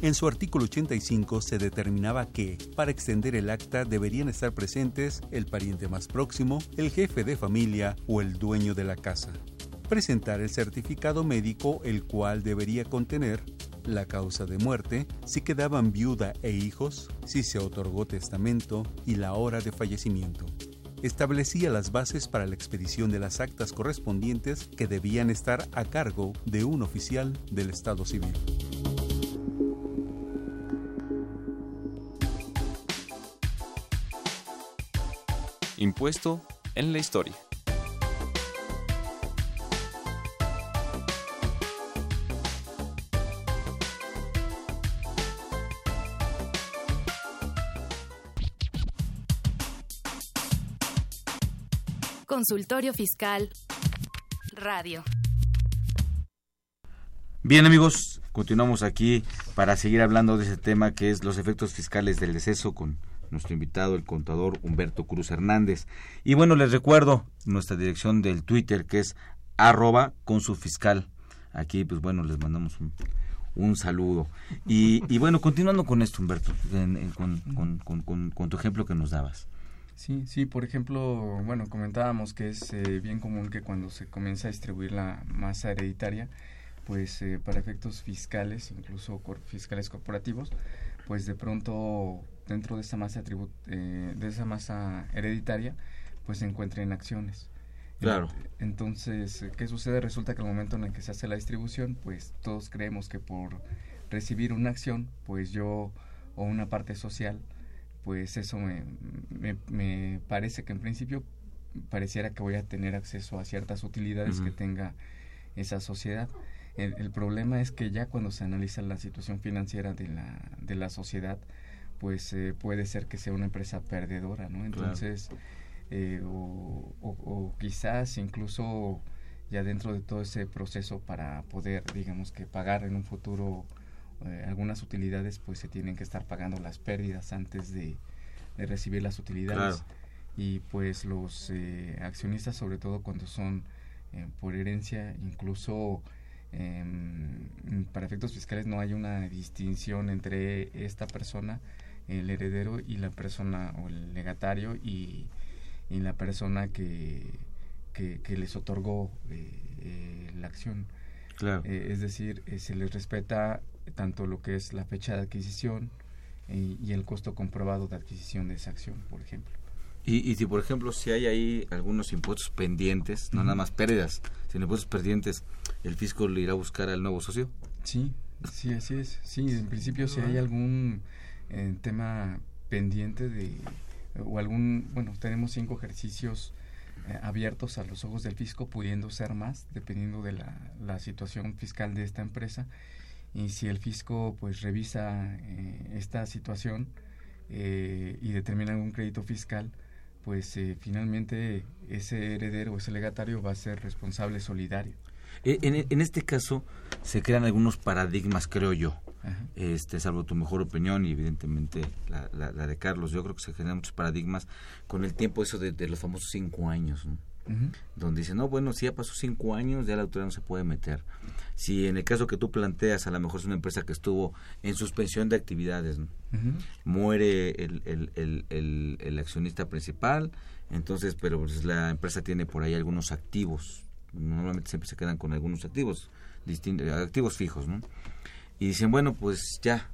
En su artículo 85 se determinaba que, para extender el acta, deberían estar presentes el pariente más próximo, el jefe de familia o el dueño de la casa presentar el certificado médico el cual debería contener la causa de muerte, si quedaban viuda e hijos, si se otorgó testamento y la hora de fallecimiento. Establecía las bases para la expedición de las actas correspondientes que debían estar a cargo de un oficial del Estado civil. Impuesto en la historia. Consultorio Fiscal Radio. Bien amigos, continuamos aquí para seguir hablando de ese tema que es los efectos fiscales del deceso con nuestro invitado, el contador Humberto Cruz Hernández. Y bueno, les recuerdo nuestra dirección del Twitter que es arroba con su fiscal. Aquí, pues bueno, les mandamos un, saludo. Y, bueno, continuando con esto, Humberto, con tu ejemplo que nos dabas. Sí, sí, por ejemplo, bueno, comentábamos que es eh, bien común que cuando se comienza a distribuir la masa hereditaria, pues eh, para efectos fiscales, incluso fiscales corporativos, pues de pronto dentro de esa masa eh, de esa masa hereditaria, pues se encuentren acciones. Claro. Entonces, ¿qué sucede? Resulta que al momento en el que se hace la distribución, pues todos creemos que por recibir una acción, pues yo o una parte social, pues eso me, me, parece que en principio pareciera que voy a tener acceso a ciertas utilidades que tenga esa sociedad. El, problema es que ya cuando se analiza la situación financiera de la, de la sociedad, pues eh, puede ser que sea una empresa perdedora, ¿no? Entonces, eh, o, o, quizás incluso ya dentro de todo ese proceso para poder, digamos que pagar en un futuro eh, algunas utilidades pues se tienen que estar pagando las pérdidas antes de, recibir las utilidades. Y pues los eh, accionistas sobre todo cuando son eh, por herencia incluso em, para efectos fiscales no hay una distinción entre esta persona el heredero y la persona o el legatario y, y la persona que, que, que les otorgó la acción claro. es decir se les respeta tanto lo que es la fecha de adquisición y, el costo comprobado de adquisición de esa acción, por ejemplo. Y, y si, por ejemplo, si hay ahí algunos impuestos pendientes, no nada más pérdidas, sino impuestos pendientes, ¿el fisco le irá a buscar al nuevo socio? Sí, sí, así es. Sí, en principio, si hay algún eh, tema pendiente de o algún, bueno, tenemos cinco ejercicios eh, abiertos a los ojos del fisco, pudiendo ser más, dependiendo de la, situación fiscal de esta empresa. Y si el fisco pues revisa eh, esta situación y determina algún crédito fiscal, pues eh, finalmente ese heredero o ese legatario va a ser responsable solidario. En, este caso se crean algunos paradigmas, creo yo. Este, salvo tu mejor opinión y evidentemente la, la, de Carlos, yo creo que se generan muchos paradigmas con el tiempo eso de, de los famosos cinco años. ¿no? donde dice, no, bueno, si ya pasó cinco años, ya la autoridad no se puede meter. Si en el caso que tú planteas, a lo mejor es una empresa que estuvo en suspensión de actividades, muere el, el, el, el, accionista principal, entonces, pero pues la empresa tiene por ahí algunos activos, normalmente siempre se quedan con algunos activos, distintos, activos fijos, ¿no? Y dicen, bueno, pues ya,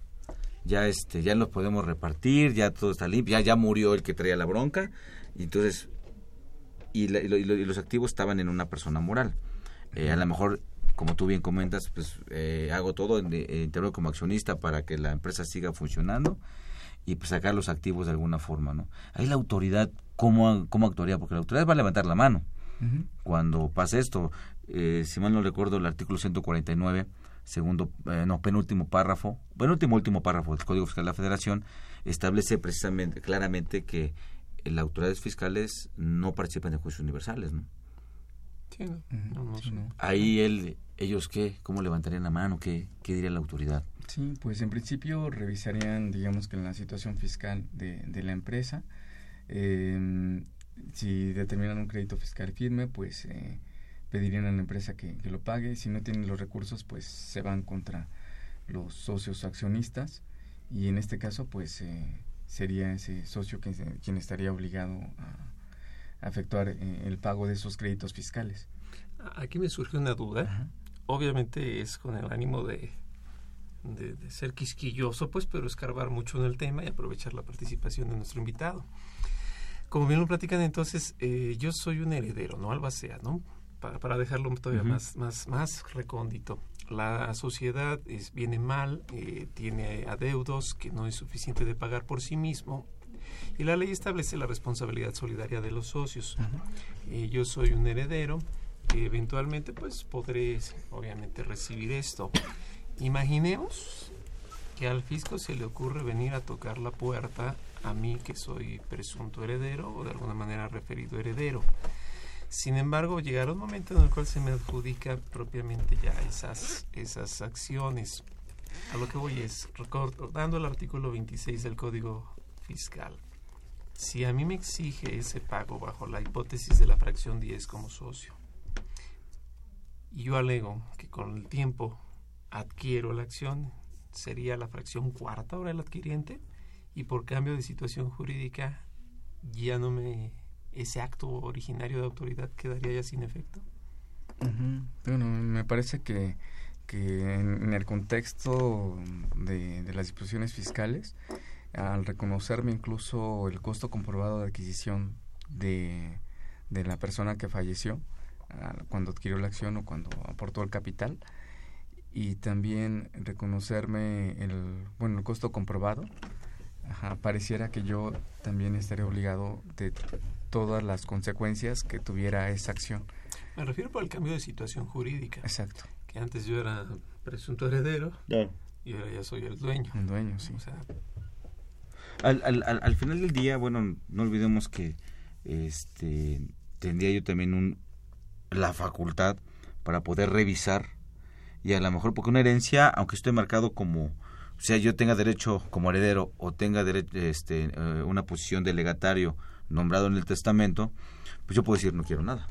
ya este, ya los podemos repartir, ya todo está limpio, ya, ya murió el que traía la bronca, y entonces y, los activos estaban en una persona moral. Eh, a lo mejor, como tú bien comentas, pues eh, hago todo en, en como accionista para que la empresa siga funcionando y pues sacar los activos de alguna forma, ¿no? Ahí la autoridad, ¿cómo, cómo actuaría? Porque la autoridad va a levantar la mano cuando pase esto. Eh, si mal no recuerdo, el artículo 149, segundo, no, penúltimo párrafo, penúltimo último párrafo del Código Fiscal de la Federación, establece precisamente, claramente que las autoridades fiscales no participan en juicios universales, ¿no? Sí, no. Ahí él, ellos qué, cómo levantarían la mano, qué, qué diría la autoridad. Sí, pues en principio revisarían, digamos que en la situación fiscal de, de la empresa, eh, si determinan un crédito fiscal firme, pues eh, pedirían a la empresa que, que, lo pague. Si no tienen los recursos, pues se van contra los socios accionistas y en este caso, pues eh, sería ese socio quien, estaría obligado a, efectuar eh, el pago de esos créditos fiscales. Aquí me surge una duda. Obviamente es con el ánimo de, de, ser quisquilloso, pues, pero escarbar mucho en el tema y aprovechar la participación de nuestro invitado. Como bien lo platican, entonces, eh, yo soy un heredero, ¿no? Albacea, ¿no? Para, para dejarlo todavía más, más, más recóndito la sociedad es, viene mal, eh, tiene adeudos que no es suficiente de pagar por sí mismo y la ley establece la responsabilidad solidaria de los socios. Eh, yo soy un heredero que eventualmente pues podré obviamente recibir esto. Imaginemos que al fisco se le ocurre venir a tocar la puerta a mí que soy presunto heredero o de alguna manera referido heredero. Sin embargo, llegará un momento en el cual se me adjudica propiamente ya esas, esas acciones. A lo que voy es, recordando el artículo 26 del Código Fiscal, si a mí me exige ese pago bajo la hipótesis de la fracción 10 como socio, y yo alego que con el tiempo adquiero la acción, sería la fracción cuarta ahora el adquiriente, y por cambio de situación jurídica ya no me ese acto originario de autoridad quedaría ya sin efecto. Bueno, me parece que, que en, el contexto de, las disposiciones fiscales, al reconocerme incluso el costo comprobado de adquisición de, de la persona que falleció, cuando adquirió la acción o cuando aportó el capital, y también reconocerme el, bueno, el costo comprobado, pareciera que yo también estaría obligado de todas las consecuencias que tuviera esa acción. Me refiero por el cambio de situación jurídica. Exacto. Que antes yo era presunto heredero y ahora ya soy el dueño. El dueño, sí. al, al, al, final del día, bueno, no olvidemos que este tendría yo también un, la facultad para poder revisar y a lo mejor porque una herencia, aunque esté marcado como o sea, yo tenga derecho como heredero o tenga derecho, este, eh, una posición de legatario nombrado en el testamento, pues yo puedo decir no quiero nada.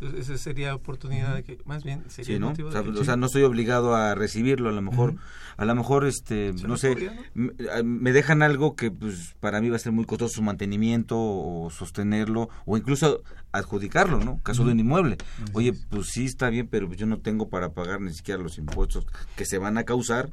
Entonces, esa sería oportunidad de que, más bien, sería ¿no? o, sea, no estoy obligado a recibirlo, a lo mejor, a lo mejor, este, no sé, me, dejan algo que, pues, para mí va a ser muy costoso su mantenimiento o sostenerlo, o incluso adjudicarlo, ¿no? Caso de un inmueble. Oye, pues sí está bien, pero yo no tengo para pagar ni siquiera los impuestos que se van a causar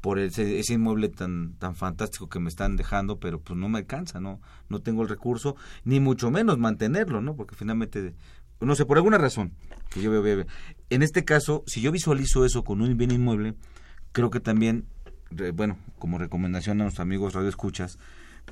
por ese, ese, inmueble tan tan fantástico que me están dejando, pero pues no me alcanza, no no tengo el recurso ni mucho menos mantenerlo, ¿no? Porque finalmente no sé, por alguna razón que yo veo, en este caso, si yo visualizo eso con un bien inmueble, creo que también bueno, como recomendación a nuestros amigos radio escuchas,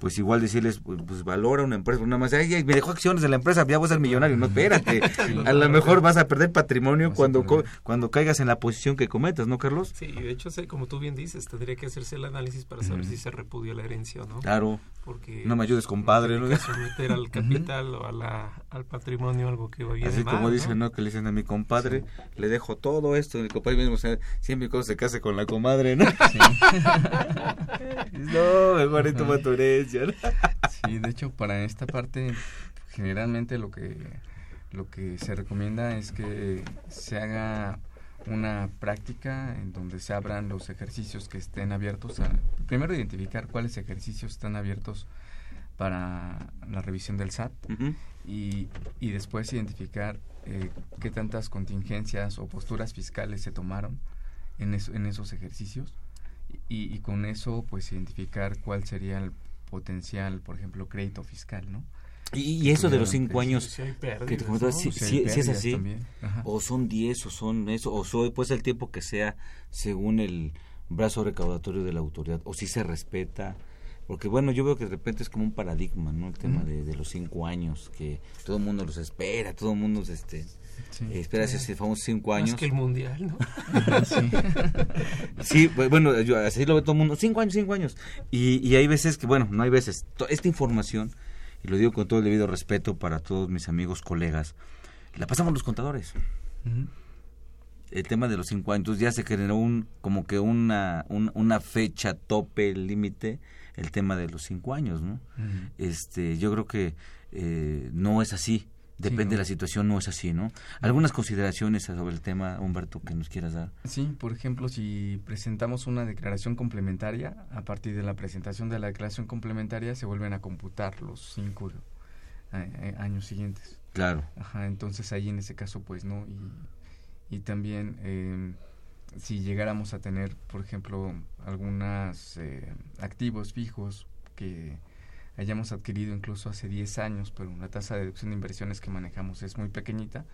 pues igual decirles, pues, pues valora una empresa, una más, ay, me dejó acciones de la empresa, ya voy a ser millonario, no, espérate, a lo mejor vas a perder patrimonio cuando cuando caigas en la posición que cometas, ¿no, Carlos? Sí, de hecho, como tú bien dices, tendría que hacerse el análisis para saber si se repudia la herencia o no. Claro, porque no me ayudes, compadre. ¿no? someter al capital o a la, al patrimonio algo que va bien Así como dicen, ¿no? Que le dicen a mi compadre, le dejo todo esto, el compadre mismo, o sea, siempre cuando se case con la comadre, ¿no? no, mejor toma tu Sí, de hecho, para esta parte, generalmente lo que, lo que se recomienda es que se haga una práctica en donde se abran los ejercicios que estén abiertos. A, primero, identificar cuáles ejercicios están abiertos para la revisión del SAT y, y, después identificar eh, qué tantas contingencias o posturas fiscales se tomaron en, en esos ejercicios y, y, con eso pues identificar cuál sería el potencial, por ejemplo, crédito fiscal, ¿no? Y, eso de los cinco años, si, es así, o son diez, o son eso, o son, pues el tiempo que sea según el brazo recaudatorio de la autoridad, o si se respeta, porque bueno, yo veo que de repente es como un paradigma, ¿no? El tema de, los cinco años, que todo el mundo los espera, todo el mundo este, espera esos famosos cinco años. Más que el mundial, ¿no? sí. bueno, yo, así lo ve todo el mundo, cinco años, cinco años. Y, y hay veces que, bueno, no hay veces, esta información y lo digo con todo el debido respeto para todos mis amigos, colegas, la pasamos los contadores. El tema de los cinco años, entonces ya se generó un, como que una, una fecha tope, límite, el tema de los cinco años, ¿no? Este, yo creo que eh, no es así. Depende de la situación, no es así, ¿no? Algunas consideraciones sobre el tema, Humberto, que nos quieras dar. Sí, por ejemplo, si presentamos una declaración complementaria, a partir de la presentación de la declaración complementaria se vuelven a computar los cinco eh, eh, años siguientes. Claro. Ajá, entonces ahí en ese caso, pues no. Y, y también, eh, si llegáramos a tener, por ejemplo, algunos activos fijos que hayamos adquirido incluso hace 10 años, pero la tasa de deducción de inversiones que manejamos es muy pequeñita,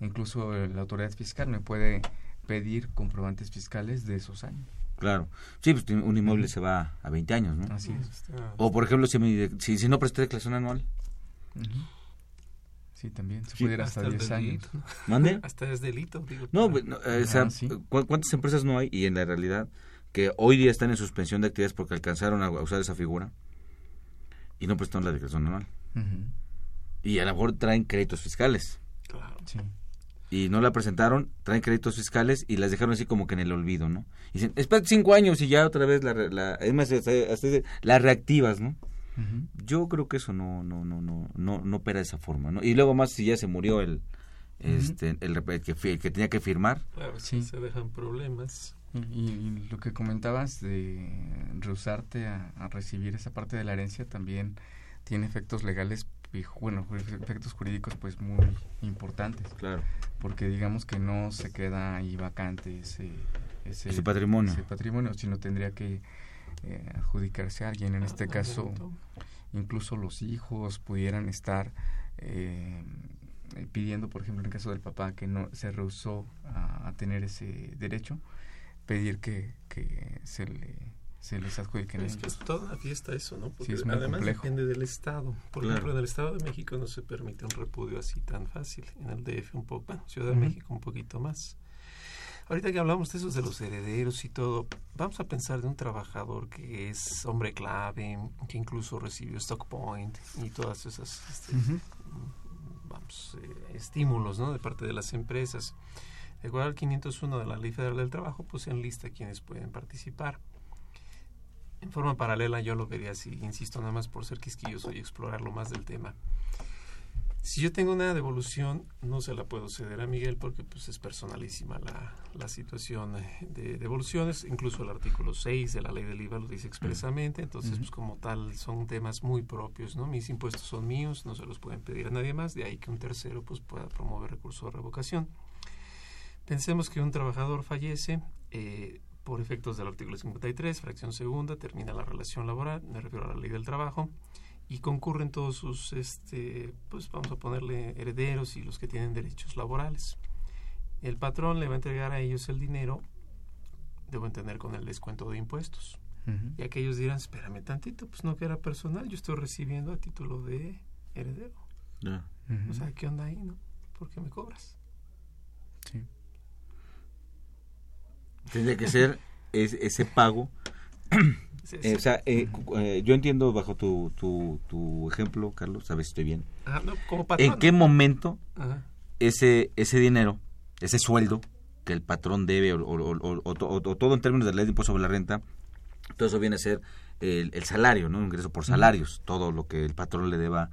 incluso la autoridad fiscal me puede pedir comprobantes fiscales de esos años. Claro. Sí, pues un inmueble se va a 20 años, ¿no? Así es. O, por ejemplo, si, si, si no presté declaración anual. Sí, también. Se pudiera hasta, 10 años. ¿Mande? Hasta es delito. Digo, no, pues, o sea, ¿cuántas empresas no hay? Y en la realidad, que hoy día están en suspensión de actividades porque alcanzaron a usar esa figura y no prestaron la declaración anual. Y a lo mejor traen créditos fiscales. Claro. Sí. Y no la presentaron, traen créditos fiscales y las dejaron así como que en el olvido, ¿no? Y dicen, espera cinco años y ya otra vez la, la la reactivas, ¿no? Yo creo que eso no, no, no, no, no, no opera de esa forma, ¿no? Y luego más si ya se murió el, este, el, que, que tenía que firmar. Claro, sí. se dejan problemas. Y, lo que comentabas de rehusarte a, recibir esa parte de la herencia también tiene efectos legales y bueno efectos jurídicos pues muy importantes. Claro. Porque digamos que no se queda ahí vacante ese ese, patrimonio. ese patrimonio sino tendría que eh, adjudicarse a alguien en este caso incluso los hijos pudieran estar eh, pidiendo por ejemplo en el caso del papá que no se rehusó a tener ese derecho pedir que, que se le se les adjudiquen es que es toda una fiesta eso, ¿no? Porque además depende del Estado. Por ejemplo, en el Estado de México no se permite un repudio así tan fácil. En el DF un poco, bueno, Ciudad de México un poquito más. Ahorita que hablamos de esos de los herederos y todo, vamos a pensar de un trabajador que es hombre clave, que incluso recibió stock point y todas esas este, vamos, eh, estímulos, ¿no? De parte de las empresas. De acuerdo al 501 de la Ley Federal del Trabajo, pues en lista quienes pueden participar. En forma paralela yo lo vería así, insisto, nada más por ser quisquilloso y explorarlo más del tema. Si yo tengo una devolución, no se la puedo ceder a Miguel porque pues es personalísima la, la situación de devoluciones, incluso el artículo 6 de la ley del IVA lo dice expresamente, entonces pues como tal son temas muy propios, ¿no? Mis impuestos son míos, no se los pueden pedir a nadie más, de ahí que un tercero pues pueda promover recurso de revocación. Pensemos que un trabajador fallece, eh, por efectos del artículo 53, fracción segunda, termina la relación laboral, me refiero a la ley del trabajo, y concurren todos sus, este, pues vamos a ponerle herederos y los que tienen derechos laborales. El patrón le va a entregar a ellos el dinero, debo entender con el descuento de impuestos. Y aquellos dirán, espérame tantito, pues no que era personal, yo estoy recibiendo a título de heredero. O sea, ¿qué onda ahí, no? ¿Por qué me cobras? Sí. Tendría que ser ese pago. Eh, o sea, eh, eh, yo entiendo bajo tu, tu, tu, ejemplo, Carlos, sabes si estoy bien. Ah, no, como ¿En qué momento ese ese dinero, ese sueldo que el patrón debe o, o, todo en términos de ley de impuesto sobre la renta, todo eso viene a ser el, el salario, ¿no? ingreso por salarios, todo lo que el patrón le deba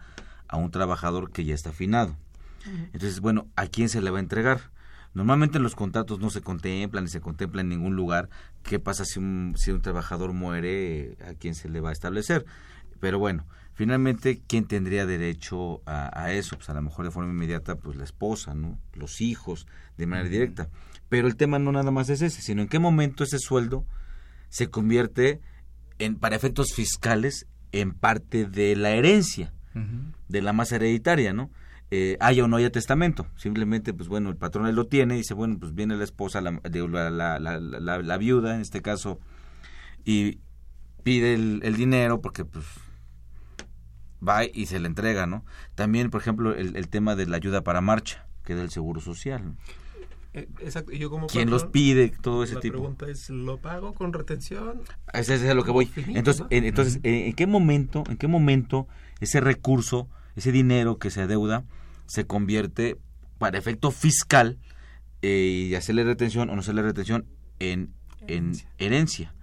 a un trabajador que ya está afinado. Entonces, bueno, ¿a quién se le va a entregar? Normalmente los contratos no se contemplan ni se contempla en ningún lugar qué pasa si un, si un trabajador muere, a quién se le va a establecer. Pero bueno, finalmente, ¿quién tendría derecho a, eso? Pues a lo mejor de forma inmediata, pues la esposa, ¿no? Los hijos, de manera directa. Pero el tema no nada más es ese, sino en qué momento ese sueldo se convierte en, para efectos fiscales, en parte de la herencia, de la masa hereditaria, ¿no? Eh, haya o no haya testamento. Simplemente, pues bueno, el patrón él lo tiene y dice, bueno, pues viene la esposa, la, la, la, la, viuda en este caso, y pide el, dinero porque pues va y se le entrega, ¿no? También, por ejemplo, el, el tema de la ayuda para marcha, que es del Seguro Social. Eh, exacto. Yo como ¿Quién los pide? Todo ese tipo. La pregunta es, ¿lo pago con retención? Ese es a lo que voy. Entonces, entonces ¿en qué momento, en qué momento ese recurso, ese dinero que se adeuda, se convierte para efecto fiscal eh, y hacerle retención o no hacerle retención en, en herencia.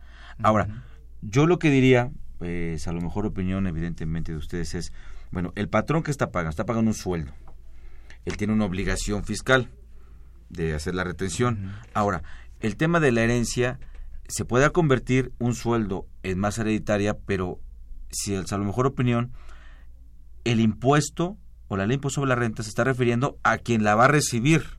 Ahora, yo lo que diría, pues a lo mejor opinión evidentemente de ustedes es, bueno, el patrón que está pagando, está pagando un sueldo. Él tiene una obligación fiscal de hacer la retención. Ahora, el tema de la herencia se puede convertir un sueldo en masa hereditaria, pero si a lo mejor opinión, el impuesto o la ley impuesto sobre la renta se está refiriendo a quien la va a recibir,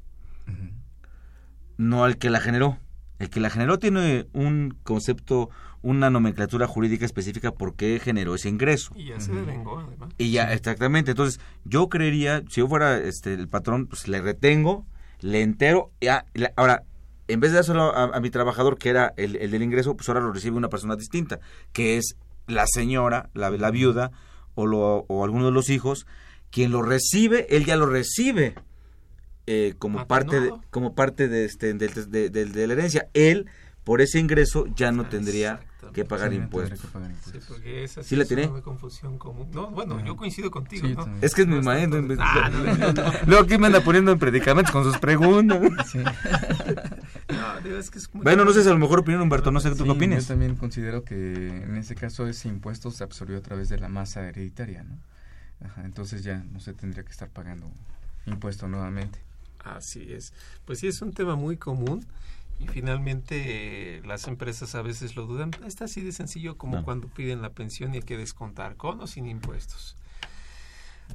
no al que la generó. El que la generó tiene un concepto, una nomenclatura jurídica específica por qué generó ese ingreso. Y ya se devengó, además. Y ya, exactamente. Entonces, yo creería, si yo fuera este, el patrón, pues le retengo, le entero. Ya, ahora, en vez de dárselo a, mi trabajador, que era el, del ingreso, pues ahora lo recibe una persona distinta, que es la señora, la, la viuda o, lo, o alguno de los hijos, quien lo recibe, él ya lo recibe eh, como, ah, parte de, como parte de, este, de, de, la herencia. Él, por ese ingreso, ya no tendría que pagar, impuestos. Sí, porque esa sí, la tiene. confusión común. No, bueno, yo coincido contigo. ¿no? Es que es mi maestro. Ah, Luego aquí me anda poniendo en predicamentos con sus preguntas. no, es que es bueno, no sé si a lo mejor opinión Humberto, no sé tú qué opinas. Yo también considero que en ese caso ese impuesto se absorbió a través de la masa hereditaria, ¿no? entonces ya no se tendría que estar pagando impuesto nuevamente. Así es. Pues sí, es un tema muy común y finalmente las empresas a veces lo dudan. Está así de sencillo como cuando piden la pensión y hay que descontar con o sin impuestos.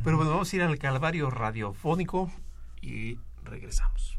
Pero bueno, vamos a ir al calvario radiofónico y regresamos.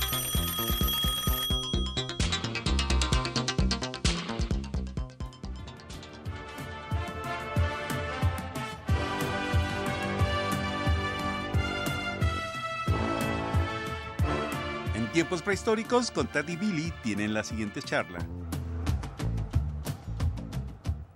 Tiempos prehistóricos, con Tad y Billy tienen la siguiente charla.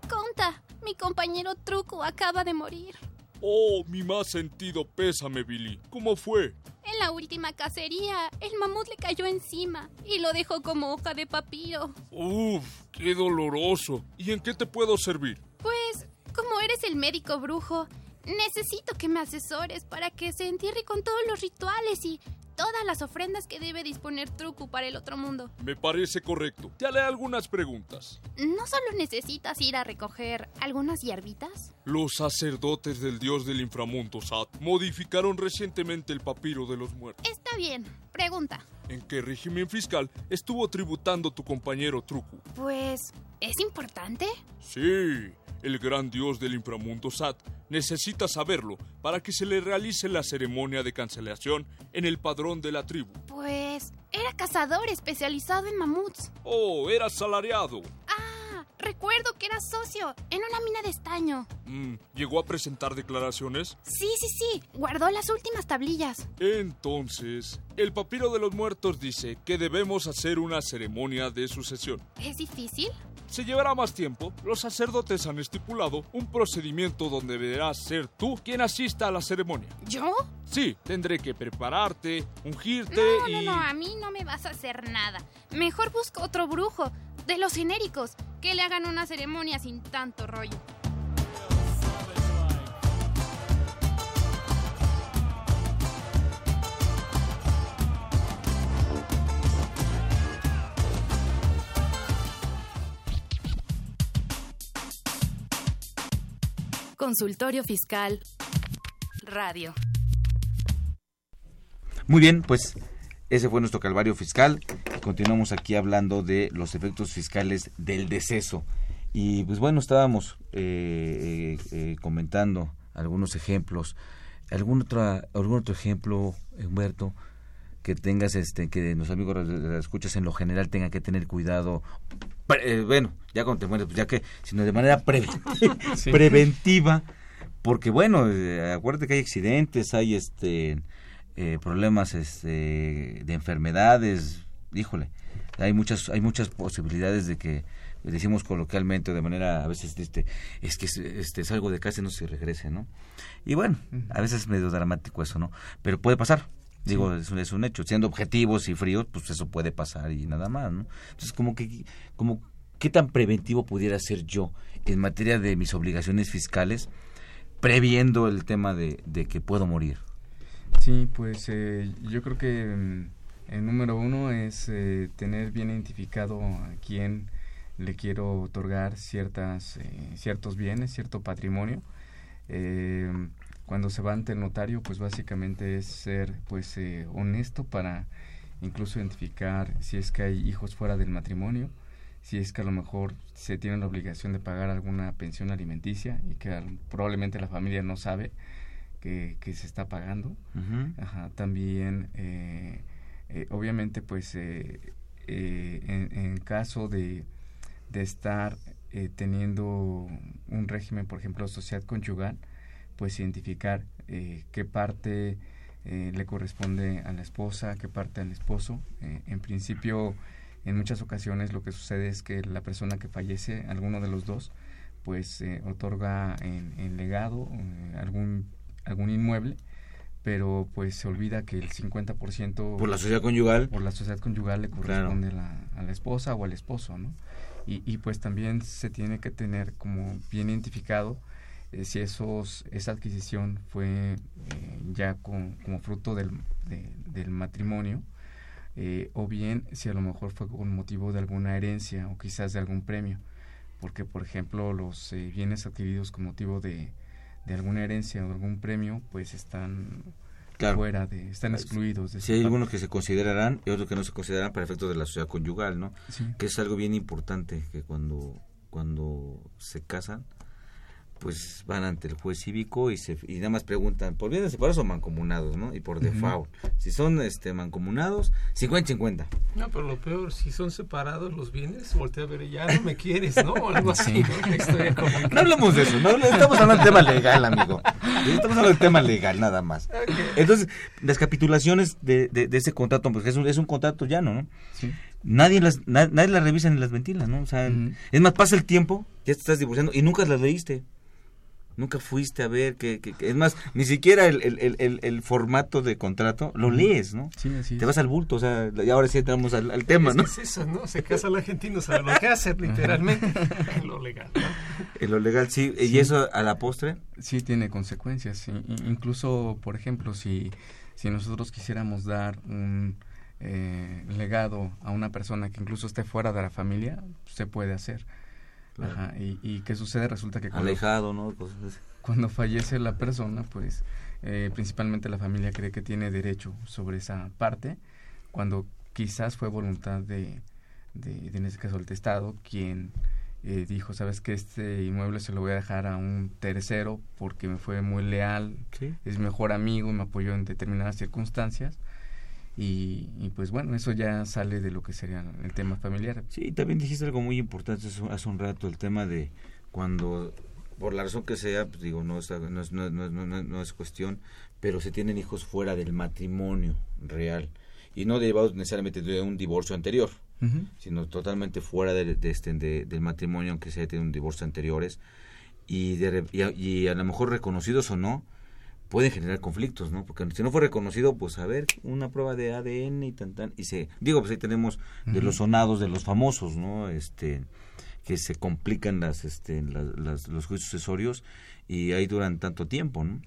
Conta, mi compañero Truco acaba de morir. Oh, mi más sentido pésame, Billy. ¿Cómo fue? En la última cacería, el mamut le cayó encima y lo dejó como hoja de papiro. Uf, qué doloroso. ¿Y en qué te puedo servir? Pues, como eres el médico brujo, necesito que me asesores para que se entierre con todos los rituales y todas las ofrendas que debe disponer Truku para el otro mundo. Me parece correcto. Te haré algunas preguntas. ¿No solo necesitas ir a recoger algunas hierbitas? Los sacerdotes del dios del inframundo Sat modificaron recientemente el papiro de los muertos. Está bien. Pregunta. ¿En qué régimen fiscal estuvo tributando tu compañero Trucu? Pues, ¿es importante? Sí, el gran dios del inframundo Sat necesita saberlo para que se le realice la ceremonia de cancelación en el padrón de la tribu. Pues, era cazador especializado en mamuts. Oh, era asalariado. Ah, recuerdo que era socio en una mina de estaño. Mm, ¿Llegó a presentar declaraciones? Sí, sí, sí, guardó las últimas tablillas. Entonces, el papiro de los muertos dice que debemos hacer una ceremonia de sucesión. ¿Es difícil? Se llevará más tiempo. Los sacerdotes han estipulado un procedimiento donde deberás ser tú quien asista a la ceremonia. ¿Yo? Sí, tendré que prepararte, ungirte No, y... no, no, a mí no me vas a hacer nada. Mejor busco otro brujo, de los genéricos, que le hagan una ceremonia sin tanto rollo. Consultorio Fiscal Radio. Muy bien, pues ese fue nuestro calvario fiscal. Continuamos aquí hablando de los efectos fiscales del deceso. Y pues bueno, estábamos eh, eh, eh, comentando algunos ejemplos. ¿Algún algún otro ejemplo, Humberto, que tengas, este, que los amigos las escuchas en lo general tengan que tener cuidado? Pre- eh, bueno, ya cuando te mueres, pues ya que, sino de manera pre- Sí. preventiva, porque bueno, eh, acuérdate que hay accidentes, hay este eh, problemas este, de enfermedades, híjole, hay muchas, hay muchas posibilidades de que decimos coloquialmente de manera a veces este es que este salgo de casa y no se regrese no y bueno a veces es medio dramático eso no pero puede pasar digo es, un, es un hecho. Siendo objetivos y fríos pues eso puede pasar y nada más no entonces como que como qué tan preventivo pudiera ser yo en materia de mis obligaciones fiscales previendo el tema de, de que puedo morir Sí, pues eh, yo creo que mm, el número uno es eh, tener bien identificado a quién le quiero otorgar ciertas, eh, ciertos bienes, cierto patrimonio. Eh, cuando se va ante el notario, pues básicamente es ser pues eh, honesto para incluso identificar si es que hay hijos fuera del matrimonio, si es que a lo mejor se tiene la obligación de pagar alguna pensión alimenticia y que probablemente la familia no sabe que, que se está pagando. Ajá, también, eh, eh, obviamente, pues, eh, en, en caso de, de estar eh, teniendo un régimen, por ejemplo, sociedad conyugal, pues identificar eh, qué parte eh, le corresponde a la esposa, qué parte al esposo. Eh, en principio, en muchas ocasiones lo que sucede es que la persona que fallece, alguno de los dos, pues eh, otorga en, en legado eh, algún, algún inmueble, pero pues se olvida que el 50% Por la sociedad conyugal. por la sociedad conyugal le corresponde a, la, a la esposa o al esposo, ¿no? Y, y pues también se tiene que tener como bien identificado eh, si esos esa adquisición fue eh, ya con- como fruto del, de- del matrimonio eh, o bien si a lo mejor fue con motivo de alguna herencia o quizás de algún premio porque por ejemplo los eh, bienes adquiridos con motivo de, de alguna herencia o algún premio pues están Claro. fuera de están excluidos de Sí, hay parte. algunos que se considerarán y otros que no se consideran para efectos de la sociedad conyugal, ¿no? Sí. Que es algo bien importante que cuando cuando se casan, pues van ante el juez cívico y se y nada más preguntan por bienes separados o mancomunados, ¿no? Y por default, si son este mancomunados, 50-50. No, pero lo peor, si son separados los bienes, voltea a ver, ya no me quieres, ¿no? O algo así, ¿no? No hablamos de eso, no estamos hablando del tema legal, amigo. Estamos hablando del tema legal, nada más. Entonces, las capitulaciones de, de, de ese contrato, pues es un, es un contrato llano, ¿no? Sí. Nadie las, na- nadie las revisa ni las ventila, ¿no? O sea, es más, pasa el tiempo, ya te estás divorciando y nunca las leíste. Nunca fuiste a ver que, que- que- es más, ni siquiera el, el, el, el- formato de contrato lo lees, ¿no? Sí, así Te es. vas al bulto, o sea, y ahora sí entramos al, al tema, es, ¿no? es eso, ¿no? Se casa el argentino, sabe lo que hace, literalmente, lo legal, ¿no? En lo legal, sí, y eso a la postre. Sí, tiene consecuencias. sí. Incluso, por ejemplo, si, si nosotros quisiéramos dar un eh, legado a una persona que incluso esté fuera de la familia, se puede hacer. Claro. Ajá, y, ¿Y qué sucede? Resulta que cuando, Alejado, ¿no? Cosas así. cuando fallece la persona, pues eh, principalmente la familia cree que tiene derecho sobre esa parte cuando quizás fue voluntad de, de, en este caso el testado quien eh, dijo sabes que este inmueble se lo voy a dejar a un tercero porque me fue muy leal es mejor amigo me apoyó en determinadas circunstancias y, y, pues bueno, eso ya sale de lo que sería el tema familiar. Sí, también dijiste algo muy importante hace un rato, el tema de cuando, por la razón que sea, pues digo, no es, no es, no, no, no es cuestión, pero se tienen hijos fuera del matrimonio real y no derivados necesariamente de un divorcio anterior, sino totalmente fuera de, este, del matrimonio, aunque se haya tenido un divorcio anteriores, y, de, y, a, lo mejor reconocidos o no, pueden generar conflictos, ¿no? Porque si no fue reconocido, pues a ver, una prueba de ADN y tan tan, y se, digo, pues ahí tenemos de los sonados, de los famosos, ¿no? Este, que se complican las, este, las, los juicios sucesorios y ahí duran tanto tiempo, ¿no?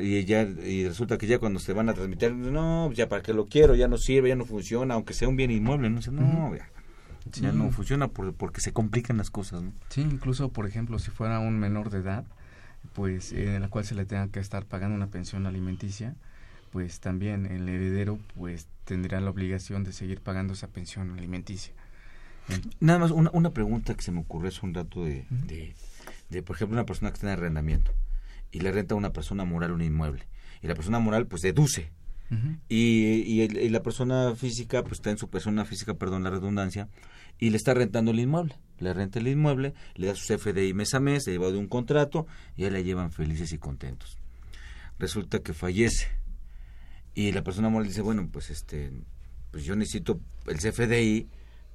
Y, ya, y resulta que ya cuando se van a transmitir, no, ya para qué lo quiero, ya no sirve, ya no funciona, aunque sea un bien inmueble, no, no, ya, no funciona porque se complican las cosas, ¿no? Sí, incluso, por ejemplo, si fuera un menor de edad, pues en la cual se le tenga que estar pagando una pensión alimenticia, pues también el heredero pues tendrá la obligación de seguir pagando esa pensión alimenticia. Nada más una, una pregunta que se me ocurrió hace un rato de de, por ejemplo, una persona que está en arrendamiento y le renta a una persona moral un inmueble. Y la persona moral, pues, deduce. y, y, la persona física, pues, está en su persona física, perdón la redundancia, y le está rentando el inmueble. Le renta el inmueble, le da su CFDI mes a mes, se lleva de un contrato, y ya le llevan felices y contentos. Resulta que fallece. Y la persona moral dice, bueno, pues, este, pues yo necesito el CFDI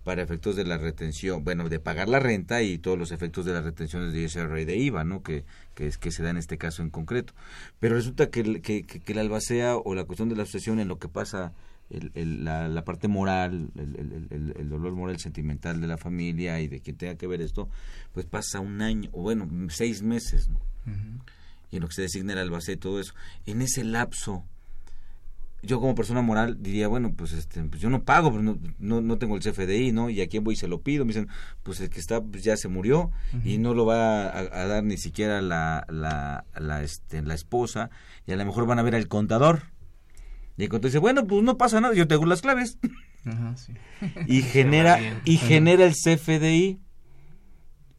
para efectos de la retención, bueno, de pagar la renta y todos los efectos de las retenciones de ISR y de IVA, ¿no? Que, que, es, que se da en este caso en concreto. Pero resulta que, que, que, la albacea o la cuestión de la sucesión en lo que pasa el, la, la, parte moral, el, el, dolor moral sentimental de la familia y de quien tenga que ver esto, pues pasa un año, o bueno, seis meses, ¿no? Y en lo que se designa el albacea y todo eso. En ese lapso, yo como persona moral diría, bueno, pues este pues yo no pago, pero no, no, no, tengo el CFDI, ¿no? Y a quién voy y se lo pido. Me dicen, pues el que está pues ya se murió y no lo va a, dar ni siquiera la, la, la, este, la esposa y a lo mejor van a ver al contador. Y el contador dice, bueno, pues no pasa nada, yo tengo las claves. y genera y genera el CFDI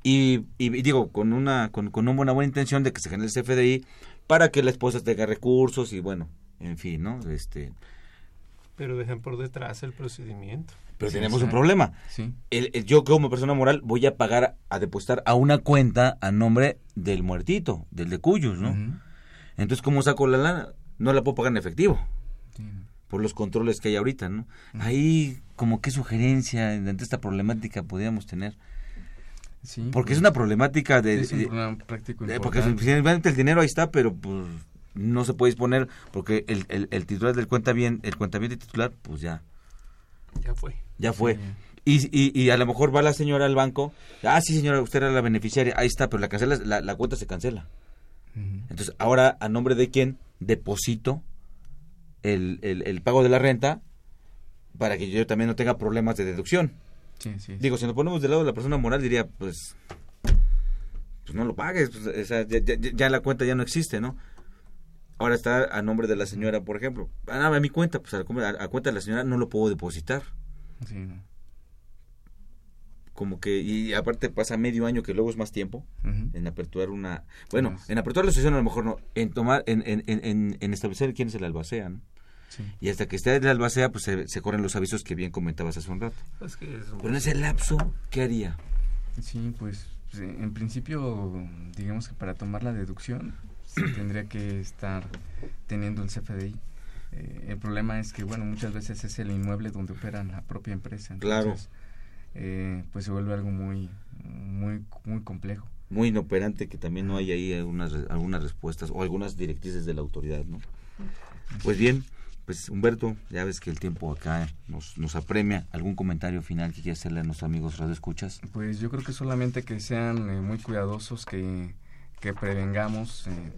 y, y, digo con una con, con una buena intención de que se genere el CFDI para que la esposa tenga recursos y bueno en fin, ¿no? Este, pero dejan por detrás el procedimiento. Pero tenemos un problema. Sí. El, yo como persona moral voy a pagar, a depositar a una cuenta a nombre del muertito, del de Cuyos, ¿no? Entonces, ¿cómo saco la lana? No la puedo pagar en efectivo. Por los controles que hay ahorita, ¿no? Ahí, como qué sugerencia ante esta problemática podríamos tener. Sí, porque es pues, una problemática de... Es un problema práctico Porque finalmente el dinero ahí está, pero pues no se puede disponer porque el, el, titular del cuenta bien, el cuenta bien de titular, pues ya. Ya fue. Ya fue. Y, y, y, a lo mejor va la señora al banco, ah, sí señora, usted era la beneficiaria, ahí está, pero la, cancela, la, la cuenta se cancela. Entonces, ahora, ¿a nombre de quién deposito el, el, el, pago de la renta para que yo también no tenga problemas de deducción? Sí, sí, Digo, si nos ponemos del lado de la persona moral, diría, pues, pues no lo pagues, pues, ya, ya, ya, la cuenta ya no existe, ¿no? Ahora está a nombre de la señora, por ejemplo. Ah, a mi cuenta, pues a, cuenta de la señora no lo puedo depositar. Sí. Como que, y aparte pasa medio año, que luego es más tiempo, en aperturar una... Bueno, en aperturar la asociación a lo mejor no, en tomar, en, en, en, en establecer quién es el albacea, ¿no? Sí. Y hasta que esté el albacea, pues se, corren los avisos que bien comentabas hace un rato. Pero en ese lapso, ¿qué haría? Sí, pues en principio, digamos que para tomar la deducción, se tendría que estar teniendo el CFDI. Eh, el problema es que, bueno, muchas veces es el inmueble donde opera la propia empresa. Entonces, claro. Eh, pues se vuelve algo muy, muy, muy complejo. Muy inoperante que también no hay ahí algunas, algunas respuestas o algunas directrices de la autoridad, ¿no? Pues bien, pues Humberto, ya ves que el tiempo acá nos, nos apremia. ¿Algún comentario final que quieras hacerle a nuestros amigos Radio Escuchas? Pues yo creo que solamente que sean eh, muy cuidadosos, que que prevengamos eh,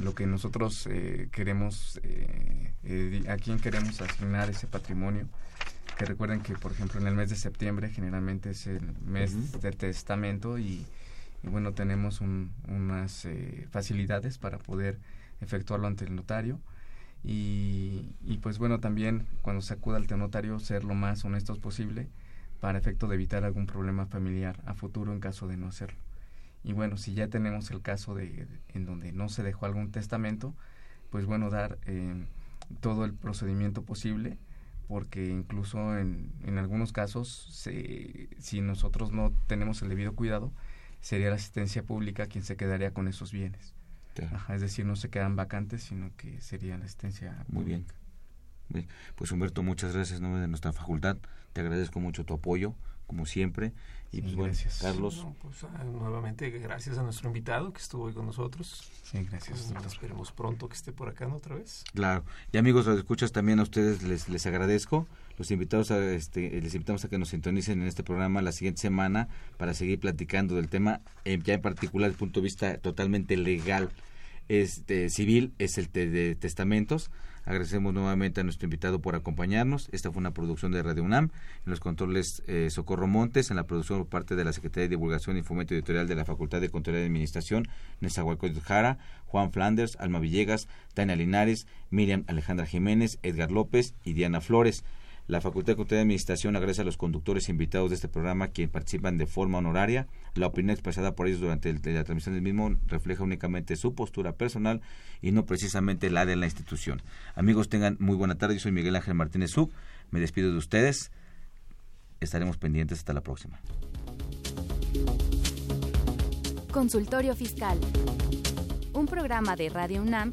lo que nosotros eh, queremos, eh, a quién queremos asignar ese patrimonio. Que recuerden que, por ejemplo, en el mes de septiembre generalmente es el mes de testamento y, bueno, tenemos unas facilidades para poder efectuarlo ante el notario Y, y pues bueno, también cuando se acuda al notario ser lo más honestos posible para efecto de evitar algún problema familiar a futuro en caso de no hacerlo. Y bueno, si ya tenemos el caso de, en donde no se dejó algún testamento, pues bueno, dar eh, todo el procedimiento posible, porque incluso en, en algunos casos, se, si nosotros no tenemos el debido cuidado, sería la asistencia pública quien se quedaría con esos bienes. es decir, no se quedan vacantes, sino que sería la asistencia pública. Muy bien. Pues Humberto, muchas gracias en nombre de nuestra facultad. Te agradezco mucho tu apoyo, como siempre. Y pues bueno, Carlos. pues, ah, nuevamente gracias a nuestro invitado que estuvo hoy con nosotros. Sí, gracias. Pues, esperemos pronto que esté por acá ¿no? otra vez. Claro. Y amigos, los escuchas también a ustedes les, les agradezco. Los invitados a, este, les invitamos a que nos sintonicen en este programa la siguiente semana para seguir platicando del tema, eh, ya en particular desde el punto de vista totalmente legal, este, civil, es el de testamentos Agradecemos nuevamente a nuestro invitado por acompañarnos. Esta fue una producción de Radio UNAM. En los controles eh, Socorro Montes, en la producción por parte de la Secretaría de Divulgación y Fomento Editorial de la Facultad de Control y Administración, Nezahualcóyotl Jara, Juan Flanders, Alma Villegas, Tania Linares, Miriam Alejandra Jiménez, Edgar López y Diana Flores. La Facultad de Control y Administración agradece a los conductores invitados de este programa quienes participan de forma honoraria. La opinión expresada por ellos durante la transmisión del mismo refleja únicamente su postura personal y no precisamente la de la institución. Amigos, tengan muy buena tarde. Yo soy Miguel Ángel Martínez Sub. Me despido de ustedes. Estaremos pendientes hasta la próxima. Consultorio Fiscal. Un programa de Radio UNAM